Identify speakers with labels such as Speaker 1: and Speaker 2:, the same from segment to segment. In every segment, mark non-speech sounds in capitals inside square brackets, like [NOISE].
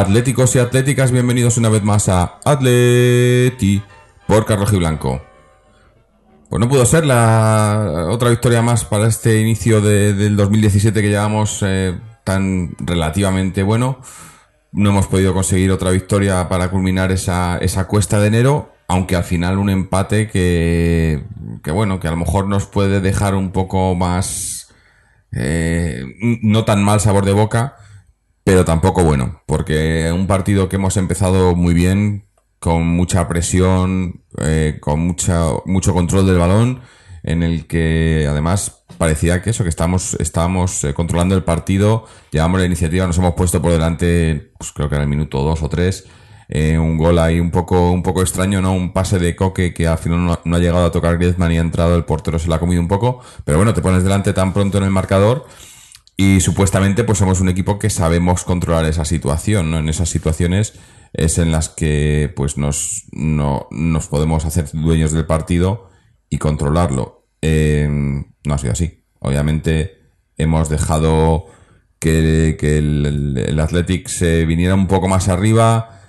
Speaker 1: atléticos y atléticas, bienvenidos una vez más a Atleti por Carlos Blanco. Pues no pudo ser la otra victoria más para este inicio de- del 2017 que llevamos eh, tan relativamente bueno. No hemos podido conseguir otra victoria para culminar esa, esa cuesta de enero, aunque al final un empate que, que bueno, que a lo mejor nos puede dejar un poco más eh, no tan mal sabor de boca, pero tampoco bueno, porque un partido que hemos empezado muy bien, con mucha presión, eh, con mucha, mucho control del balón, en el que además parecía que eso, que estamos, estábamos eh, controlando el partido, llevamos la iniciativa, nos hemos puesto por delante, pues creo que era el minuto dos o tres, eh, un gol ahí un poco, un poco extraño, ¿no? Un pase de Coque que al final no, no ha llegado a tocar Griezmann y ha entrado, el portero se lo ha comido un poco, pero bueno, te pones delante tan pronto en el marcador y supuestamente pues somos un equipo que sabemos controlar esa situación, ¿no? En esas situaciones es en las que pues nos, no, nos podemos hacer dueños del partido y controlarlo. Eh, no ha sido así. Obviamente hemos dejado que, que el, el, el Athletic se viniera un poco más arriba,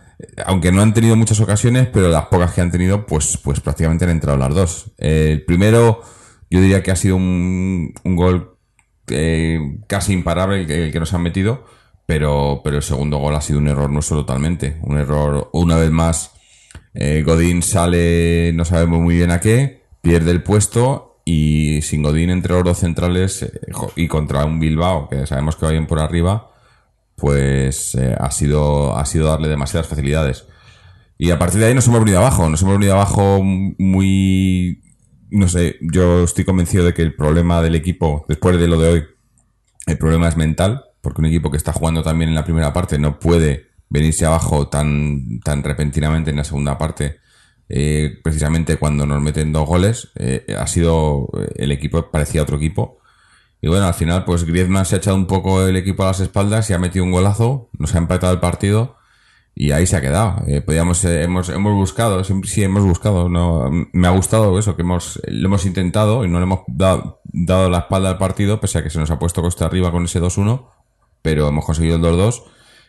Speaker 1: aunque no han tenido muchas ocasiones, pero las pocas que han tenido, pues, pues prácticamente han entrado las dos. El primero, yo diría que ha sido un, un gol eh, casi imparable el que, nos han metido, pero, pero el segundo gol ha sido un error nuestro totalmente. Un error, una vez más, eh, Godín sale, no sabemos muy bien a qué, pierde el puesto y sin Godín entre los dos centrales eh, y contra un Bilbao, que sabemos que va bien por arriba, pues ha, sido, ha sido darle demasiadas facilidades. Y a partir de ahí nos hemos venido abajo, nos hemos venido abajo muy... No sé, yo estoy convencido de que el problema del equipo, después de lo de hoy, el problema es mental, porque un equipo que está jugando también en la primera parte no puede venirse abajo tan, tan repentinamente en la segunda parte, eh, precisamente cuando nos meten dos goles. eh, ha sido, el equipo parecía otro equipo. Y bueno, al final, pues Griezmann se ha echado un poco el equipo a las espaldas y ha metido un golazo, nos ha empatado el partido y ahí se ha quedado. Eh, podíamos, eh, hemos, hemos buscado, sí, sí, hemos buscado. No, me ha gustado eso, que hemos, lo hemos intentado y no le hemos dado, dado la espalda al partido, pese a que se nos ha puesto costa arriba con ese 2-1, pero hemos conseguido el 2-2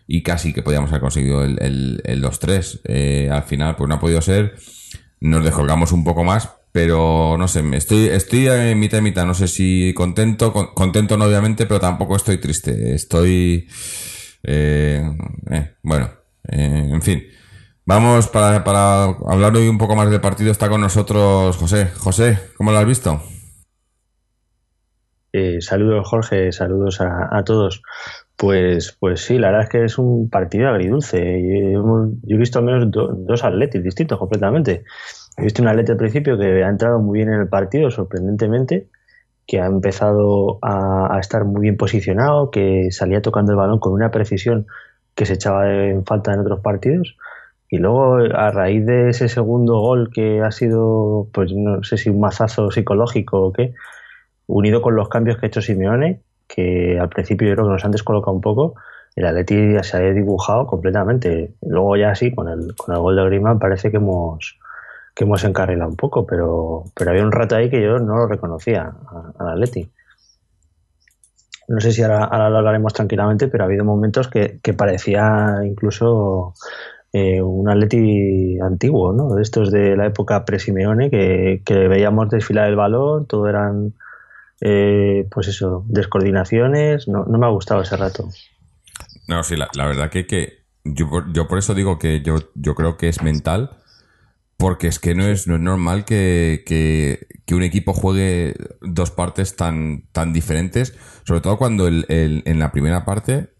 Speaker 1: y casi que podíamos haber conseguido el, el, el 2-3. Eh, al final, pues no ha podido ser. Nos descolgamos un poco más, pero no sé, estoy, estoy en mitad y mitad. No sé si contento, con- contento no obviamente, pero tampoco estoy triste. Estoy, eh, bueno, eh, en fin. Vamos para, hablar hoy un poco más del partido. Está con nosotros José. José, ¿cómo lo has visto?
Speaker 2: Eh, saludos Jorge, saludos a, todos. Pues, pues sí, la verdad es que es un partido agridulce. Yo, hemos- yo he visto al menos do- dos atletis distintos completamente. He visto un atleta al principio que ha entrado muy bien en el partido, sorprendentemente, que ha empezado a estar muy bien posicionado, que salía tocando el balón con una precisión que se echaba en falta en otros partidos. Y luego, a raíz de ese segundo gol que ha sido, pues no sé si un mazazo psicológico o qué, unido con los cambios que ha hecho Simeone, que al principio yo creo que nos han descolocado un poco, el Atleti ya se ha dibujado completamente. Luego ya sí, con el, con el gol de Griezmann parece que hemos que hemos encarrilado un poco, pero, pero había un rato ahí que yo no lo reconocía al Atleti. No sé si ahora, lo hablaremos tranquilamente, pero ha habido momentos que, que parecía incluso eh, un Atleti antiguo, ¿no? De estos de la época pre-Simeone, que, que veíamos desfilar el balón, todo eran eh, pues eso, descoordinaciones, no, no me ha gustado ese rato.
Speaker 1: No, sí, la, verdad que, que yo, yo por eso digo que yo, yo creo que es mental, porque es que no es, no es normal que, que un equipo juegue dos partes tan, tan diferentes, sobre todo cuando el, el- en la primera parte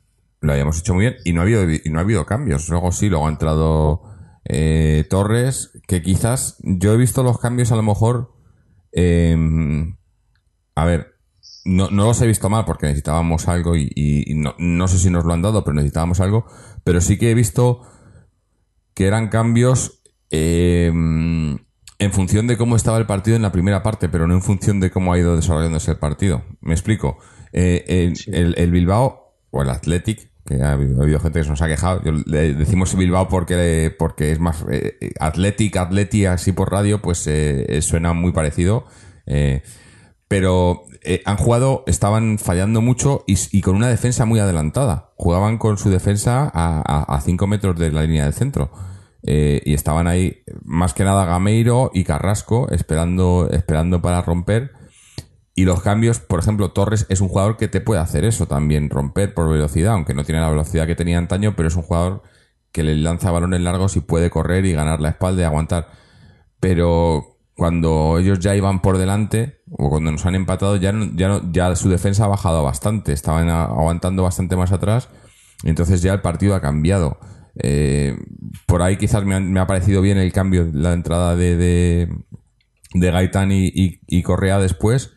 Speaker 1: lo habíamos hecho muy bien y no ha habido, y no ha habido cambios. Luego sí, luego ha entrado eh, Torres, que quizás yo he visto los cambios a lo mejor... em, a ver, no, no los he visto mal porque necesitábamos algo y, no, no sé si nos lo han dado, pero necesitábamos algo. Pero sí que he visto que eran cambios eh, en función de cómo estaba el partido en la primera parte, pero no en función de cómo ha ido desarrollándose el partido. Me explico. Eh, el, el- el Bilbao, o el Athletic, que ha habido, ha habido gente que se nos ha quejado, yo- le decimos Bilbao porque, porque es más eh, Athletic, Atleti, así por radio, pues eh, eh, suena muy parecido. Eh, pero eh, han jugado, estaban fallando mucho y, y con una defensa muy adelantada. Jugaban con su defensa a 5 metros de la línea del centro. Eh, y estaban ahí, más que nada Gameiro y Carrasco, esperando, esperando para romper. Y los cambios, por ejemplo, Torres es un jugador que te puede hacer eso también, romper por velocidad, aunque no tiene la velocidad que tenía antaño, pero es un jugador que le lanza balones largos y puede correr y ganar la espalda y aguantar. Pero cuando ellos ya iban por delante, o cuando nos han empatado, ya, no- ya, no- ya su defensa ha bajado bastante, estaban aguantando bastante más atrás, y entonces ya el partido ha cambiado. Eh, por ahí quizás me ha, me ha parecido bien el cambio, la entrada de, de, Gaitán y, Correa después,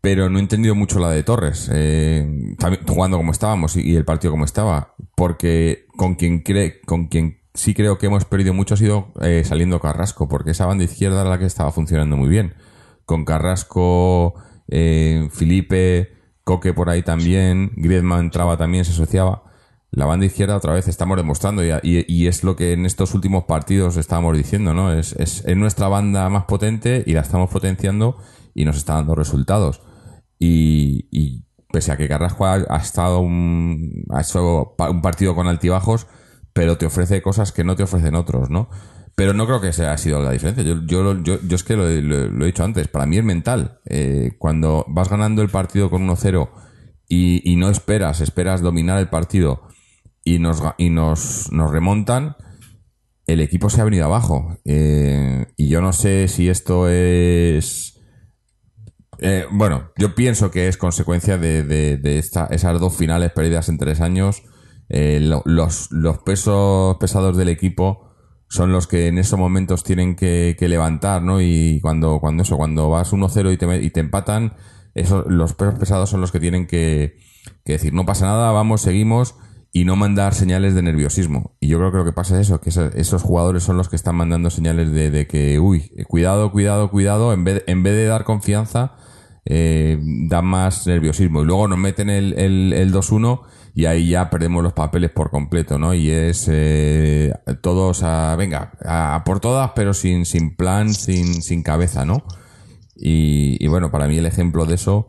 Speaker 1: pero no he entendido mucho la de Torres, eh, jugando como estábamos y, el partido como estaba, porque con quien con quien sí creo que hemos perdido mucho ha sido eh, saliendo Carrasco, porque esa banda izquierda era la que estaba funcionando muy bien. Con Carrasco, eh, Felipe, Coque por ahí también, Griezmann entraba también, se asociaba. La banda izquierda otra vez estamos demostrando y, y- es lo que en estos últimos partidos estábamos diciendo, ¿no? Es, es, es nuestra banda más potente y la estamos potenciando y nos está dando resultados. Y, pese a que Carrasco ha, estado un, ha hecho un partido con altibajos, pero te ofrece cosas que no te ofrecen otros, ¿no? Pero no creo que esa ha sido la diferencia. Yo, yo, yo, yo es que lo, he- lo- lo he dicho antes, para mí es mental. Eh, cuando vas ganando el partido con 1-0 y, y no esperas, esperas dominar el partido y nos, y nos, nos remontan, el equipo se ha venido abajo. Eh, y yo no sé si esto es... Eh, bueno, yo pienso que es consecuencia de, de- de esas dos finales perdidas en tres años. Eh, lo- los, los pesos pesados del equipo son los que en esos momentos tienen que, levantar, ¿no? Y cuando, cuando eso, cuando vas 1-0 y te, y te empatan, eso, los pesos pesados son los que tienen que decir, no pasa nada, vamos, seguimos y no mandar señales de nerviosismo. Y yo creo que lo que pasa es eso, que eso- esos jugadores son los que están mandando señales de, que, uy, cuidado, cuidado, cuidado, en vez, en vez de dar confianza, eh, más nerviosismo. Y luego nos meten el, el, el 2-1 y ahí ya perdemos los papeles por completo, ¿no? Y es eh, todos a, venga, a por todas, pero sin, sin plan, sin, sin cabeza, ¿no? Y, y bueno, para mí el ejemplo de eso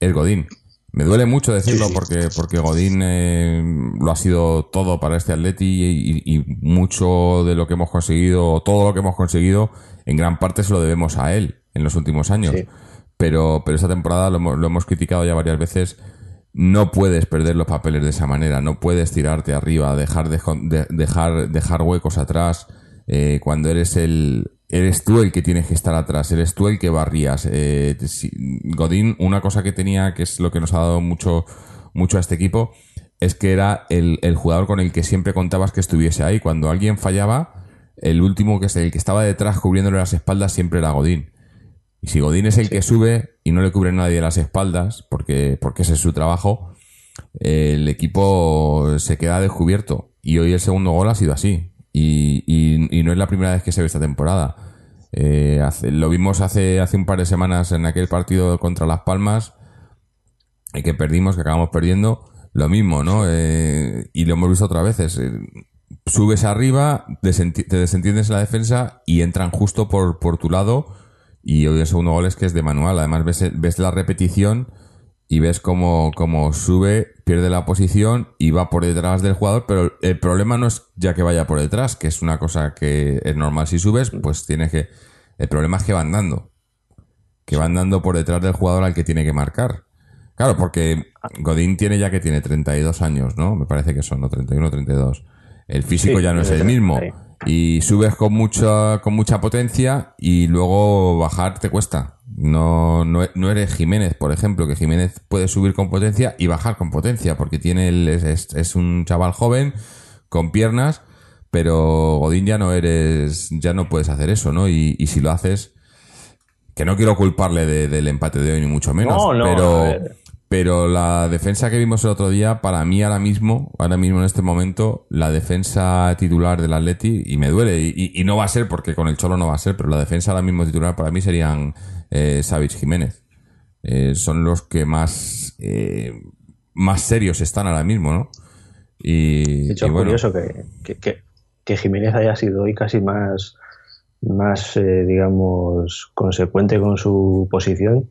Speaker 1: es Godín. Me duele mucho decirlo porque, porque Godín eh, lo ha sido todo para este Atleti y, y- y mucho de lo que hemos conseguido, todo lo que hemos conseguido, en gran parte se lo debemos a él en los últimos años.
Speaker 2: Sí.
Speaker 1: Pero, pero esta temporada lo, hemos- lo hemos criticado ya varias veces. No puedes perder los papeles de esa manera, no puedes tirarte arriba, dejar, de- de- dejar, dejar huecos atrás, eh, cuando eres el, eres tú el que tienes que estar atrás, eres tú el que barrías. Eh, Godín, una cosa que tenía, que es lo que nos ha dado mucho, mucho a este equipo, es que era el, el jugador con el que siempre contabas que estuviese ahí. Cuando alguien fallaba, el último que es el que estaba detrás cubriéndole las espaldas siempre era Godín. Y si Godín es el que sube y no le cubre nadie las espaldas, porque, porque ese es su trabajo, el equipo se queda descubierto. Y hoy el segundo gol ha sido así. Y, y- y no es la primera vez que se ve esta temporada. Eh, hace- lo vimos hace, hace un par de semanas en aquel partido contra Las Palmas, eh, que perdimos, que acabamos perdiendo. Lo mismo, ¿no? Eh, y lo hemos visto otras veces. Eh, subes arriba, te desentiendes en la defensa y entran justo por, por tu lado. Y hoy el segundo gol es que es de manual. Además, ves, ves la repetición y ves cómo, cómo sube, pierde la posición y va por detrás del jugador. Pero el problema no es ya que vaya por detrás, que es una cosa que es normal. Si subes, pues tienes que. El problema es que van dando. Que van dando por detrás del jugador al que tiene que marcar. Claro, porque Godín tiene ya que tiene 32 años, ¿no? Me parece que son, ¿no? 31 32. El físico
Speaker 2: Sí,
Speaker 1: ya no es el mismo. Y subes con mucha, con mucha potencia y luego bajar te cuesta. No, no, no eres Jiménez, por ejemplo, que Jiménez puede subir con potencia y bajar con potencia, porque tiene el- es, es- un chaval joven, con piernas, pero Godín ya no eres, ya no puedes hacer eso, ¿no? Y, y si lo haces, que no quiero culparle de- del empate de hoy, ni mucho menos,
Speaker 2: No, no,
Speaker 1: pero, pero la defensa que vimos el otro día, para mí ahora mismo, ahora mismo en este momento, la defensa titular del Atleti, y me duele, y, y- y no va a ser, porque con el Cholo no va a ser, pero la defensa ahora mismo titular para mí serían eh, Jiménez. Eh, son los que más, eh, más serios están ahora mismo, ¿no? Y,
Speaker 2: De hecho,
Speaker 1: y
Speaker 2: es
Speaker 1: bueno,
Speaker 2: curioso que, que, que- que Jiménez haya sido hoy casi más, más eh, digamos, consecuente con su posición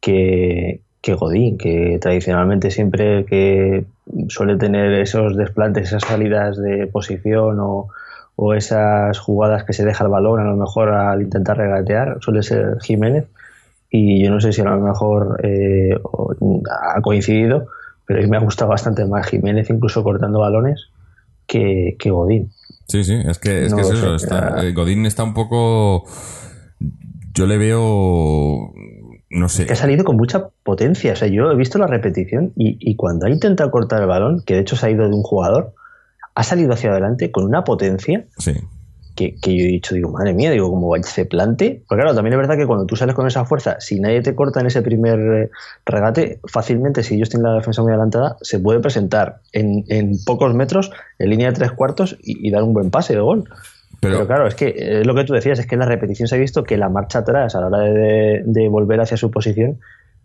Speaker 2: que, que Godín, que tradicionalmente siempre que suele tener esos desplantes, esas salidas de posición o, o esas jugadas que se deja el balón a lo mejor al intentar regatear, suele ser Jiménez. Y yo no sé si a lo mejor eh, ha coincidido, pero a mí me ha gustado bastante más Jiménez, incluso cortando balones, que, que Godín.
Speaker 1: Sí, sí, es que es,
Speaker 2: No
Speaker 1: que es eso.
Speaker 2: sé,
Speaker 1: está- eh, Godín está un poco. Yo le veo. No sé.
Speaker 2: que ha salido con mucha potencia. O sea, yo he visto la repetición y, y cuando ha intentado cortar el balón, que de hecho se ha ido de un jugador, ha salido hacia adelante con una potencia
Speaker 1: Sí,
Speaker 2: que, que yo he dicho, digo, madre mía, digo, como se plante. Porque claro, también es verdad que cuando tú sales con esa fuerza, si nadie te corta en ese primer eh, regate, fácilmente, si ellos tienen la defensa muy adelantada, se puede presentar en, en pocos metros, en línea de tres cuartos, y, y dar un buen pase de gol.
Speaker 1: pero,
Speaker 2: Pero, claro, es que eh, es lo que tú decías, es que en la repetición se ha visto que la marcha atrás a la hora de, de volver hacia su posición,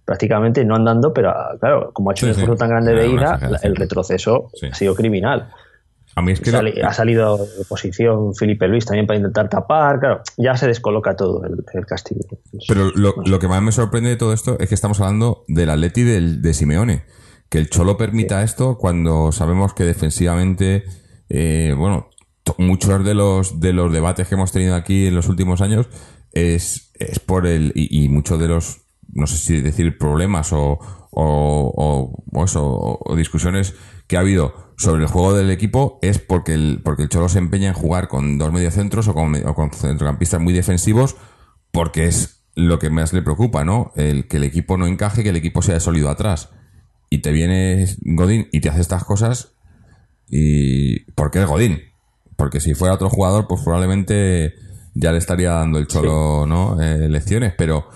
Speaker 2: prácticamente no andando, pero ah, claro, como ha hecho
Speaker 1: Sí,
Speaker 2: un
Speaker 1: sí.
Speaker 2: esfuerzo tan grande de ida, el retroceso
Speaker 1: Sí.
Speaker 2: ha sido criminal.
Speaker 1: A mí es que.
Speaker 2: ha salido de posición Felipe Luis también para intentar tapar, claro, ya se descoloca todo el, el castillo.
Speaker 1: Pero lo, lo que más me sorprende de todo esto es que estamos hablando del Atleti del, de Simeone. Que el Cholo permita esto cuando sabemos que defensivamente, eh, bueno, muchos de los, de los debates que hemos tenido aquí en los últimos años es, es por el, y, y muchos de los, no sé si decir problemas o, o, o- o eso, o discusiones que ha habido sobre el juego del equipo es porque el, porque el Cholo se empeña en jugar con dos mediocentros o con, o con centrocampistas muy defensivos porque es lo que más le preocupa, ¿no? El que el equipo no encaje, que el equipo sea sólido atrás. Y te viene Godín y te hace estas cosas y... porque es Godín. Porque si fuera otro jugador, pues probablemente ya le estaría dando el cholo, ¿no? Eh, lecciones, pero...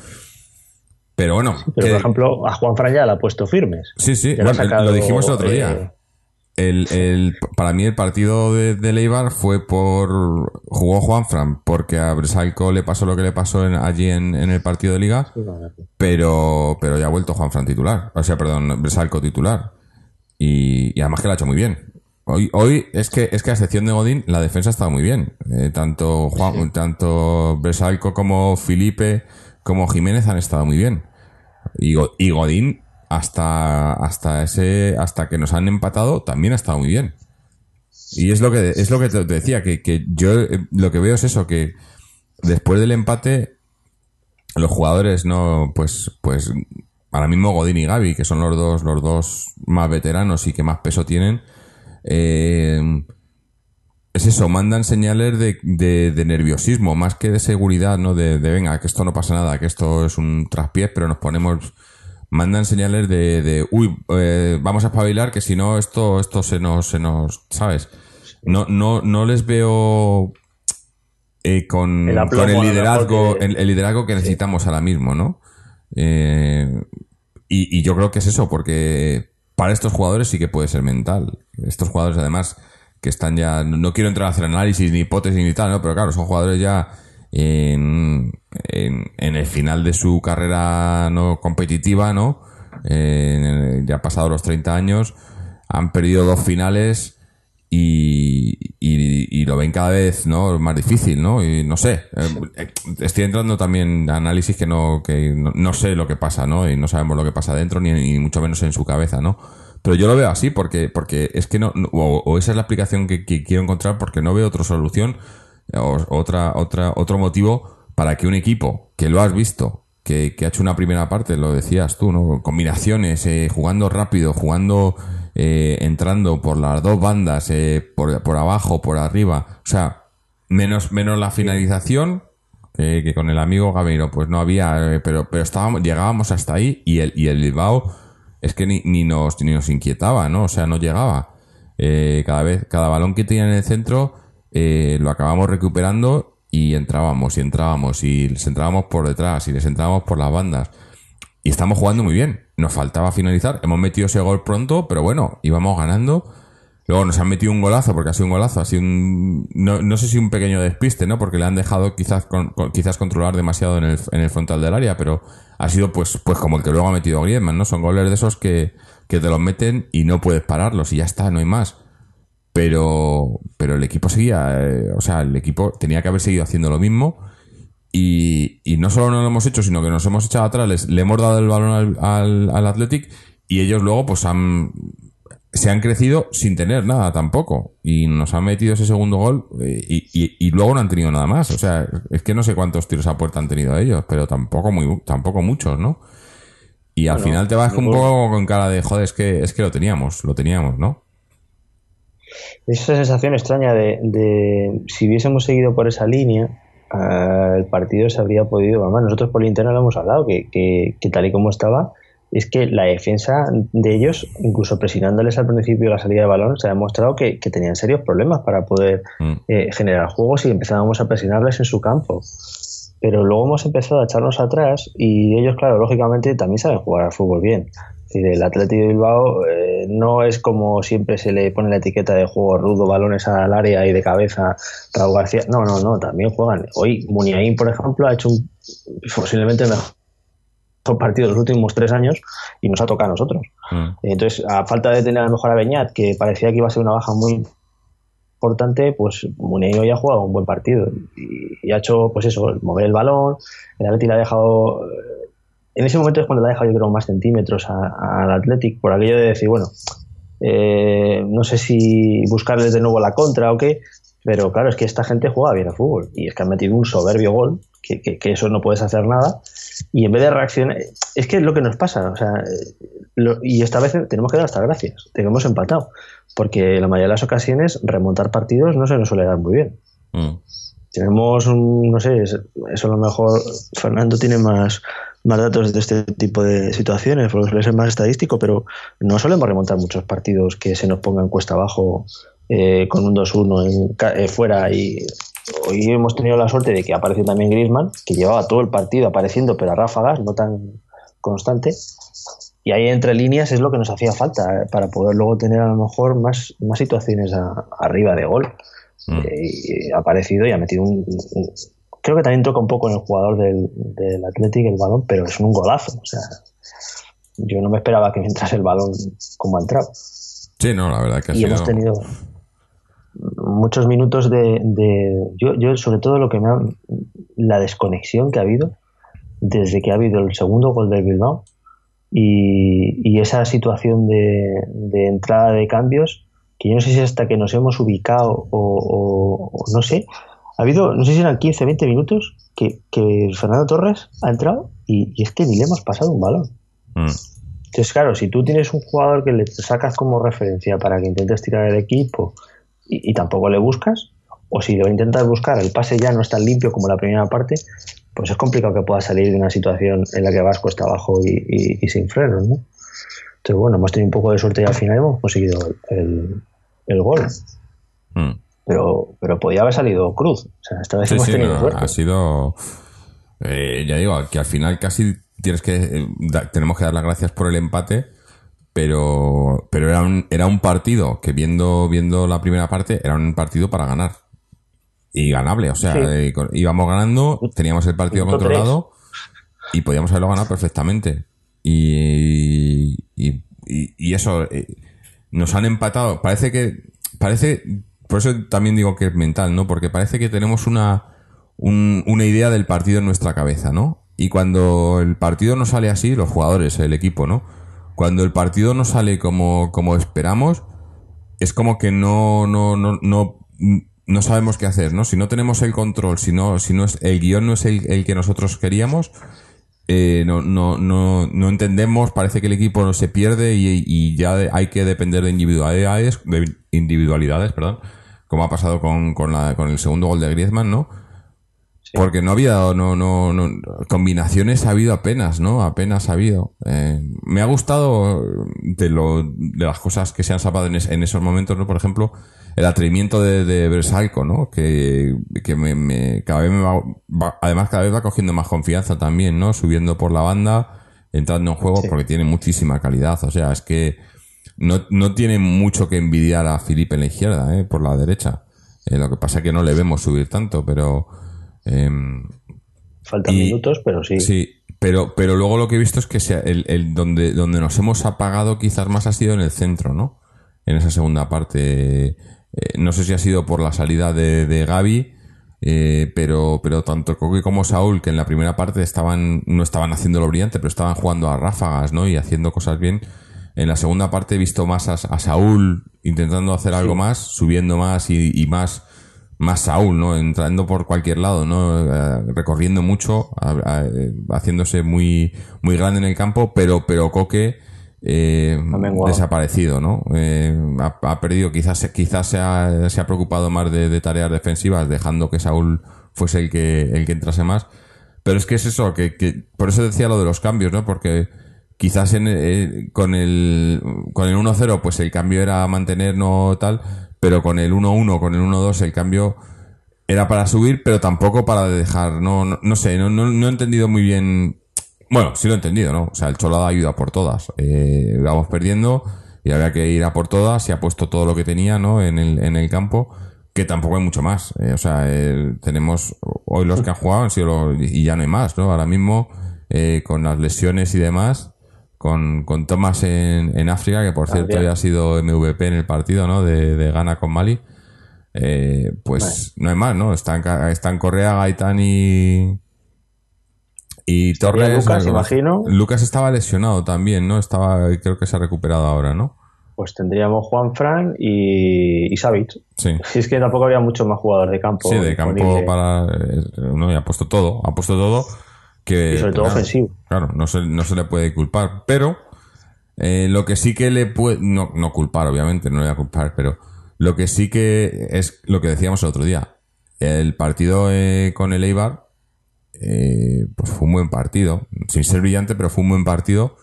Speaker 1: Pero bueno,
Speaker 2: Pero,
Speaker 1: que-
Speaker 2: por ejemplo, a Juan Fran ya ha puesto firmes.
Speaker 1: Sí, sí,
Speaker 2: sacado,
Speaker 1: lo dijimos el otro
Speaker 2: eh,
Speaker 1: día. El, el- para mí el partido de, de Leibar fue por... Jugó Juanfran porque a Bresalco le pasó lo que le pasó en- allí en, en el partido de liga, pero, pero ya ha vuelto Juanfran titular. O sea, perdón, Bresalco titular. Y, y además que lo ha hecho muy bien. Hoy, hoy es que es que a excepción de Godín, la defensa ha estado muy bien. Eh, tanto Juan, tanto Bresalco como Felipe como Jiménez han estado muy bien. Y Godín hasta hasta ese hasta que nos han empatado también ha estado muy bien. Y es lo que es lo que te decía que, que yo eh, lo que veo es eso que después del empate los jugadores no pues pues ahora mismo Godín y Gaby que son los dos los dos más veteranos y que más peso tienen eh, es eso, mandan señales de, de- de nerviosismo, más que de seguridad, ¿no? De, de, venga, que esto no pasa nada, que esto es un traspiés, pero nos ponemos. Mandan señales de, de uy, eh, vamos a espabilar, que si no, esto, esto se nos, se nos, ¿sabes? No, no, no les veo eh, con,
Speaker 2: El aplomo,
Speaker 1: con el liderazgo,
Speaker 2: que-
Speaker 1: el, el liderazgo que necesitamos ahora mismo, ¿no? Eh, y, y yo creo que es eso, porque para estos jugadores sí que puede ser mental. Estos jugadores, además, que están ya. No quiero entrar a hacer análisis, ni hipótesis, ni tal, ¿no? Pero claro, son jugadores ya en, en, en el final de su carrera no competitiva, ¿no? Eh, ya han pasado los 30 años, han perdido dos finales y, y, y lo ven cada vez ¿no? más difícil, ¿no? Y no sé, eh, estoy entrando también a análisis que no, que no, no sé lo que pasa, ¿no? Y no sabemos lo que pasa dentro, ni, ni mucho menos en su cabeza, ¿no? Pero yo lo veo así porque, porque es que no, no- o, o esa es la explicación que, que quiero encontrar porque no veo otra solución otra, otra, otro motivo para que un equipo que lo has visto, que, que ha hecho una primera parte, lo decías tú, ¿no? Combinaciones, eh, jugando rápido, jugando, eh, entrando por las dos bandas, eh, por, por abajo, por arriba, o sea, menos, menos la finalización, que, con el amigo Gameiro pues no había, pero, pero estábamos, llegábamos hasta ahí y el, y el Bilbao es que ni, ni nos, ni nos inquietaba, ¿no? O sea, no llegaba. Cada vez, cada balón que tenía en el centro, eh, lo acabamos recuperando y entrábamos y entrábamos y les entrábamos por detrás y les entrábamos por las bandas. Y estamos jugando muy bien. Nos faltaba finalizar. Hemos metido ese gol pronto, pero bueno, íbamos ganando. Luego nos han metido un golazo, porque ha sido un golazo, ha sido un, no, no sé si un pequeño despiste, ¿no? Porque le han dejado quizás, con- quizás controlar demasiado en el, en el frontal del área, pero ha sido pues, pues como el que luego ha metido Griezmann, ¿no? Son goles de esos que, que te los meten y no puedes pararlos y ya está, no hay más. Pero, pero el equipo seguía, eh, o sea, el equipo tenía que haber seguido haciendo lo mismo y, y no solo no lo hemos hecho, sino que nos hemos echado atrás, les- le hemos dado el balón al, al, al Athletic y ellos luego pues han, se han crecido sin tener nada tampoco y nos han metido ese segundo gol eh, y, y- y luego no han tenido nada más. O sea, es que no sé cuántos tiros a puerta han tenido ellos, pero tampoco muy, tampoco muchos, ¿no? Y al
Speaker 2: Bueno,
Speaker 1: final te vas un poco con cara de, joder, es que, es que lo teníamos, lo teníamos, ¿no?
Speaker 2: Esa sensación extraña de, de si hubiésemos seguido por esa línea, eh, el partido se habría podido. Además, nosotros por interno lo hemos hablado, que, que- que tal y como estaba, es que la defensa de ellos, incluso presionándoles al principio la salida de balón, se ha demostrado que, que tenían serios problemas para poder
Speaker 1: Mm.
Speaker 2: eh, generar juegos y empezábamos a presionarles en su campo. Pero luego hemos empezado a echarnos atrás y ellos, claro, lógicamente también saben jugar al fútbol bien. Decir, el Atlético de Bilbao eh, no es como siempre se le pone la etiqueta de juego rudo, balones al área y de cabeza, Raúl García. No, no, no, también juegan. Hoy Muniain, por ejemplo, ha hecho un, posiblemente mejor partido de los últimos tres años y nos ha tocado a nosotros.
Speaker 1: Mm.
Speaker 2: Entonces, a falta de tener a lo mejor a Beñat, que parecía que iba a ser una baja muy importante, pues Muniain hoy ha jugado un buen partido y, y ha hecho, pues eso, mover el balón, el Atleti le ha dejado, en ese momento es cuando le ha dejado yo creo más centímetros al Athletic, por aquello de decir, bueno, eh, no sé si buscarles de nuevo la contra o qué, pero claro, es que esta gente juega bien al fútbol y es que han metido un soberbio gol, que, que- eso no puedes hacer nada, y en vez de reaccionar, es que es lo que nos pasa, o sea, y esta vez tenemos que dar hasta gracias, hemos empatado, porque la mayoría de las ocasiones remontar partidos no se nos suele dar muy bien.
Speaker 1: Mm.
Speaker 2: Tenemos un, no sé, es- eso a lo mejor Fernando tiene más, más datos de este tipo de situaciones, porque suele ser más estadístico, pero no solemos remontar muchos partidos que se nos pongan cuesta abajo eh, con un 2-1 en ca- eh, fuera y hoy hemos tenido la suerte de que apareció también Griezmann, que llevaba todo el partido apareciendo, pero a ráfagas, no tan constante. Y ahí entre líneas es lo que nos hacía falta eh, para poder luego tener a lo mejor más, más situaciones a- arriba de gol.
Speaker 1: Mm.
Speaker 2: Eh, y ha aparecido y ha metido un, un- Creo que también toca un poco en el jugador del, del Athletic el balón, pero es un golazo. O sea, yo no me esperaba que me entrase el balón como ha entrado.
Speaker 1: Sí, no, la verdad que ha
Speaker 2: Y
Speaker 1: sido...
Speaker 2: hemos tenido muchos minutos de, de- yo, yo sobre todo lo que me ha la desconexión que ha habido desde que ha habido el segundo gol del Bilbao y, y esa situación de, de entrada de cambios que yo no sé si hasta que nos hemos ubicado o, o- o no sé ha habido no sé si eran 15 20 minutos que, que Fernando Torres ha entrado y, y es que ni le hemos pasado un balón
Speaker 1: Mm.
Speaker 2: entonces, claro, si tú tienes un jugador que le sacas como referencia para que intentes tirar el equipo y, y tampoco le buscas, o si lo intentas buscar, el pase ya no es tan limpio como la primera parte, pues es complicado que pueda salir de una situación en la que vas cuesta abajo y, y- y sin frenos, ¿no? Entonces, bueno, hemos tenido un poco de suerte y al final hemos conseguido el, el- el gol.
Speaker 1: Mm.
Speaker 2: Pero, pero podía haber salido cruz. O sea, esta vez
Speaker 1: Sí,
Speaker 2: hemos
Speaker 1: sí,
Speaker 2: tenido
Speaker 1: no,
Speaker 2: suerte.
Speaker 1: ha sido. eh, ya digo, que al final casi tienes que. eh, da- tenemos que dar las gracias por el empate, pero, pero era, un, era un partido que viendo, viendo la primera parte, era un partido para ganar. Y ganable, o sea,
Speaker 2: Sí.
Speaker 1: eh, íbamos ganando, teníamos el partido controlado y podíamos haberlo ganado perfectamente. Y, y, y- y eso, nos han empatado. Parece que, parece, por eso también digo que es mental, ¿no? Porque parece que tenemos una, un- una idea del partido en nuestra cabeza, ¿no? Y cuando el partido no sale así, los jugadores, el equipo, ¿no? Cuando el partido no sale como, como esperamos, es como que no, no, no, no, no sabemos qué hacer, ¿no? Si no tenemos el control, si no, si no es, el guion no es el, el que nosotros queríamos, eh, no, no, no, no entendemos, parece que el equipo no se pierde y, y ya de- hay que depender de individualidades, de individualidades, perdón, como ha pasado con, con, la, con el segundo gol de Griezmann, ¿no? Porque no había, no, no, no, combinaciones ha habido apenas, ¿no? Apenas ha habido. Eh, me ha gustado de lo, de las cosas que se han salvado en, es- en esos momentos, ¿no? Por ejemplo, el atrevimiento de, de Bersalco, ¿no? Que, que me, me- cada vez me va, va- además cada vez va cogiendo más confianza también, ¿no? Subiendo por la banda, entrando en juego,
Speaker 2: Sí.
Speaker 1: porque tiene muchísima calidad. O sea, es que no, no tiene mucho que envidiar a Felipe en la izquierda, ¿eh? Por la derecha. Eh, lo que pasa es que no le vemos subir tanto, pero... em,
Speaker 2: Faltan
Speaker 1: Y-
Speaker 2: minutos, pero sí.
Speaker 1: Sí, pero, pero luego lo que he visto es que sea el, el donde, donde nos hemos apagado quizás más ha sido en el centro, ¿no? En esa segunda parte. Eh, no sé si ha sido por la salida de, de Gaby, eh, pero, pero tanto Coque como Saúl, que en la primera parte estaban, no estaban haciéndolo brillante, pero estaban jugando a ráfagas, ¿no? Y haciendo cosas bien. En la segunda parte he visto más a, a Saúl intentando hacer algo más, subiendo más y, y más, más Saúl, ¿no? Entrando por cualquier lado, ¿no? Eh, recorriendo mucho, a- a- haciéndose muy, muy grande en el campo, pero, pero Coque, eh, desaparecido, ¿no? Eh, ha, ha perdido, quizás, quizás se ha, se ha preocupado más de, de tareas defensivas, dejando que Saúl fuese el que, el que entrase más. Pero es que es eso, que, que por eso decía lo de los cambios, ¿no? Porque quizás en, eh, con el, con el 1-0, pues el cambio era mantener, no tal, pero con el 1-1, con el 1-2, el cambio era para subir, pero tampoco para dejar, no, no, no sé, no, no, no he entendido muy bien. Bueno, sí lo he entendido, ¿no? O sea, el Cholo ha ayuda por todas. Eh, vamos perdiendo y había que ir a por todas. Se ha puesto todo lo que tenía, ¿no? En el, en el campo, que tampoco hay mucho más. Eh, o sea, eh, tenemos hoy los que han jugado han sido los- y ya no hay más, ¿no? Ahora mismo, eh, con las lesiones y demás, con, con Thomas en, en África, que por cierto ya ha sido MVP en el partido, ¿no? De, de Ghana con Mali. Eh, pues no hay más, ¿no? Están, están Correa, Gaitán y. Y Torres.
Speaker 2: Lucas, imagino.
Speaker 1: Lucas estaba lesionado también, ¿no? Estaba, creo que se ha recuperado ahora, ¿no?
Speaker 2: Pues tendríamos Juan Fran y, y Savic.
Speaker 1: Sí.
Speaker 2: Si es que tampoco habría mucho más jugador de campo.
Speaker 1: Sí, de campo para. eh, No, y ha puesto todo. Ha puesto todo. Que,
Speaker 2: Y sobre todo
Speaker 1: claro,
Speaker 2: ofensivo.
Speaker 1: Claro, no se, no se le puede culpar. Pero eh, lo que sí que le puede. No, no culpar, obviamente, no le voy a culpar, pero lo que sí que es lo que decíamos el otro día. El partido eh, con el Eibar, eh, pues fue un buen partido. Sin ser brillante, pero fue un buen partido.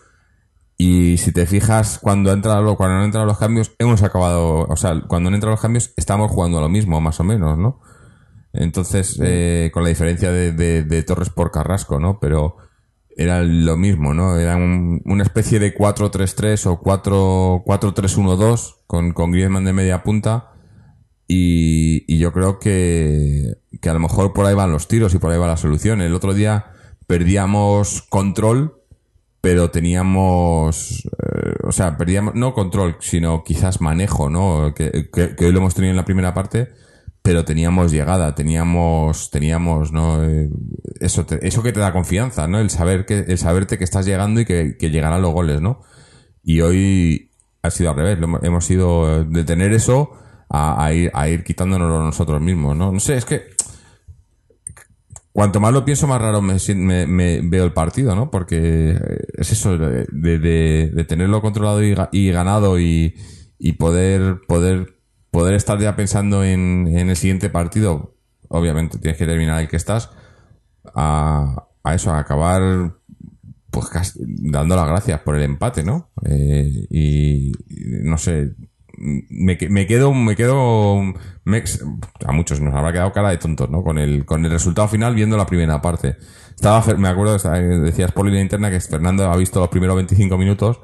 Speaker 1: Y si te fijas, cuando, ha entrado, cuando han entrado los cambios, hemos acabado. O sea, cuando han entrado los cambios, estamos jugando a lo mismo, más o menos, ¿no? Entonces, eh, con la diferencia de, de- de Torres por Carrasco, ¿no? Pero era lo mismo, ¿no? Era un- una especie de 4-3-3 o 4 4-3-1-2 con, con Griezmann de media punta. Y, yo creo que, que a lo mejor por ahí van los tiros y por ahí va la solución. El otro día perdíamos control, pero teníamos, eh, o sea, perdíamos, no control, sino quizás manejo, ¿no? Que, que, hoy lo hemos tenido en la primera parte, pero teníamos llegada, teníamos, teníamos, ¿no? Eh, eso, te- eso que te da confianza, ¿no? El saber que, el saberte que estás llegando y que, que llegarán los goles, ¿no? Y hoy ha sido al revés, hemos- hemos ido de tener eso a, ir, a ir quitándonos nosotros mismos, ¿no? No sé, es que cuanto más lo pienso, más raro me, me- veo el partido, ¿no? Porque es eso, de, tenerlo controlado y, ga- y ganado y, poder, poder, poder estar ya pensando en, el siguiente partido. Obviamente tienes que terminar el que estás a, eso, a acabar pues casi dando las gracias por el empate, ¿no? Eh, y no sé, me, me quedo, me quedo, me- a muchos nos habrá quedado cara de tontos, ¿no? Con el, con el resultado final viendo la primera parte. Estaba, me acuerdo, estaba- decías por línea interna que Fernando ha visto los primeros 25 minutos,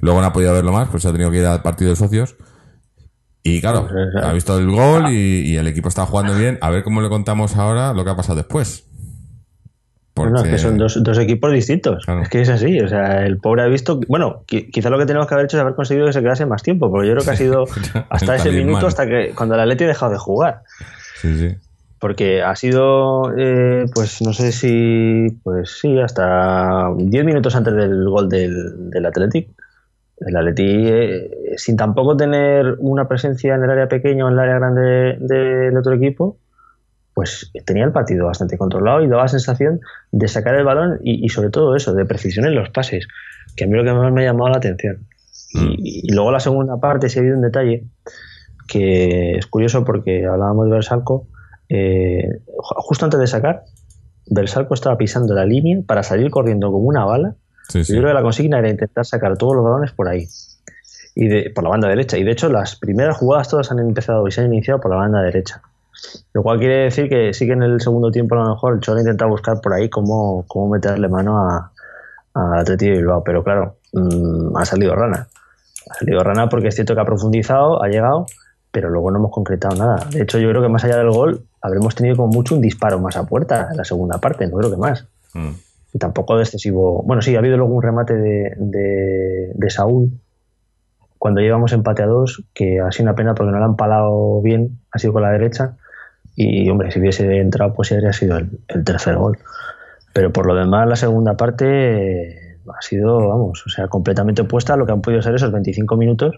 Speaker 1: luego no ha podido verlo más, pues ha tenido que ir al partido de socios. Y claro,
Speaker 2: Pues, eh,
Speaker 1: ha visto el gol y, y el equipo está jugando bien. A ver cómo le contamos ahora lo que ha pasado después.
Speaker 2: Bueno, es que son dos, dos equipos distintos.
Speaker 1: Claro.
Speaker 2: Es que es así. O sea, el pobre ha visto. Bueno, qui- quizá lo que tenemos que haber hecho es haber conseguido que se quedase más tiempo, porque yo creo que ha sido [LAUGHS] hasta ese minuto, hasta que cuando el Atleti ha dejado de jugar.
Speaker 1: Sí, sí.
Speaker 2: Porque ha sido, eh, pues no sé si, pues sí, hasta 10 minutos antes del gol del, del Athletic. El Atleti, eh, sin tampoco tener una presencia en el área pequeña o en el área grande del otro equipo, pues tenía el partido bastante controlado y daba la sensación de sacar el balón y, y sobre todo eso, de precisión en los pases, que a mí lo que más me ha llamado la atención. Y, y luego la segunda parte, sí ha habido un detalle que es curioso porque hablábamos de Bersalco, eh, ju- justo antes de sacar, Bersalco estaba pisando la línea para salir corriendo como una bala.
Speaker 1: Sí, sí.
Speaker 2: Yo creo que la consigna era intentar sacar todos los balones por ahí. y de, por la banda derecha. Y de hecho, las primeras jugadas todas han empezado y se han iniciado por la banda derecha. Lo cual quiere decir que sí que en el segundo tiempo a lo mejor el Cholo intenta buscar por ahí cómo, cómo meterle mano a, a Atleti Bilbao. Pero claro, mm, ha salido rana. Ha salido rana porque es cierto que ha profundizado, ha llegado, pero luego no hemos concretado nada. De hecho, yo creo que más allá del gol, habremos tenido como mucho un disparo más a puerta en la segunda parte, no creo que más.
Speaker 1: Mm.
Speaker 2: Y tampoco de excesivo. Bueno, sí, ha habido luego un remate de, de, de Saúl cuando llevamos empate a dos, que ha sido una pena porque no lo han palado bien, ha sido con la derecha. Y hombre, si hubiese entrado, pues habría sido el, el tercer gol. Pero por lo demás, la segunda parte eh, ha sido, vamos, o sea, completamente opuesta a lo que han podido ser esos 25 minutos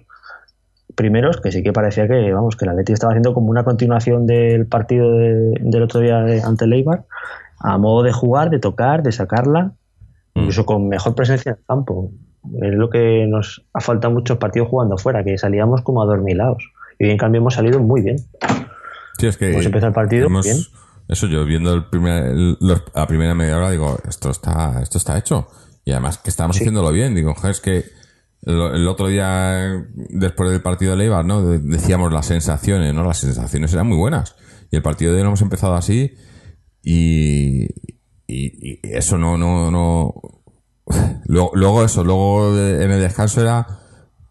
Speaker 2: primeros, que sí que parecía que, vamos, que la Leti estaba haciendo como una continuación del partido de- del otro día de- ante el Eibar, a modo de jugar, de tocar, de sacarla, incluso con mejor presencia en el campo. Es lo que nos ha faltado muchos partidos jugando fuera, que salíamos como adormilados. Y en cambio, hemos salido muy bien.
Speaker 1: Sí, es que
Speaker 2: Hemos empezado el partido
Speaker 1: hemos-
Speaker 2: bien.
Speaker 1: Eso yo viendo el primer, el- los- la primera media hora digo, esto está, esto está hecho. Y además que estábamos haciéndolo bien. Digo, es que el, el otro día, después del partido de Leibar, ¿no? De- Decíamos las sensaciones, ¿no? Las sensaciones eran muy buenas. Y el partido de hoy lo hemos empezado así. Y, y, y eso no, no, no. [LAUGHS] Luego, luego eso, luego en el descanso era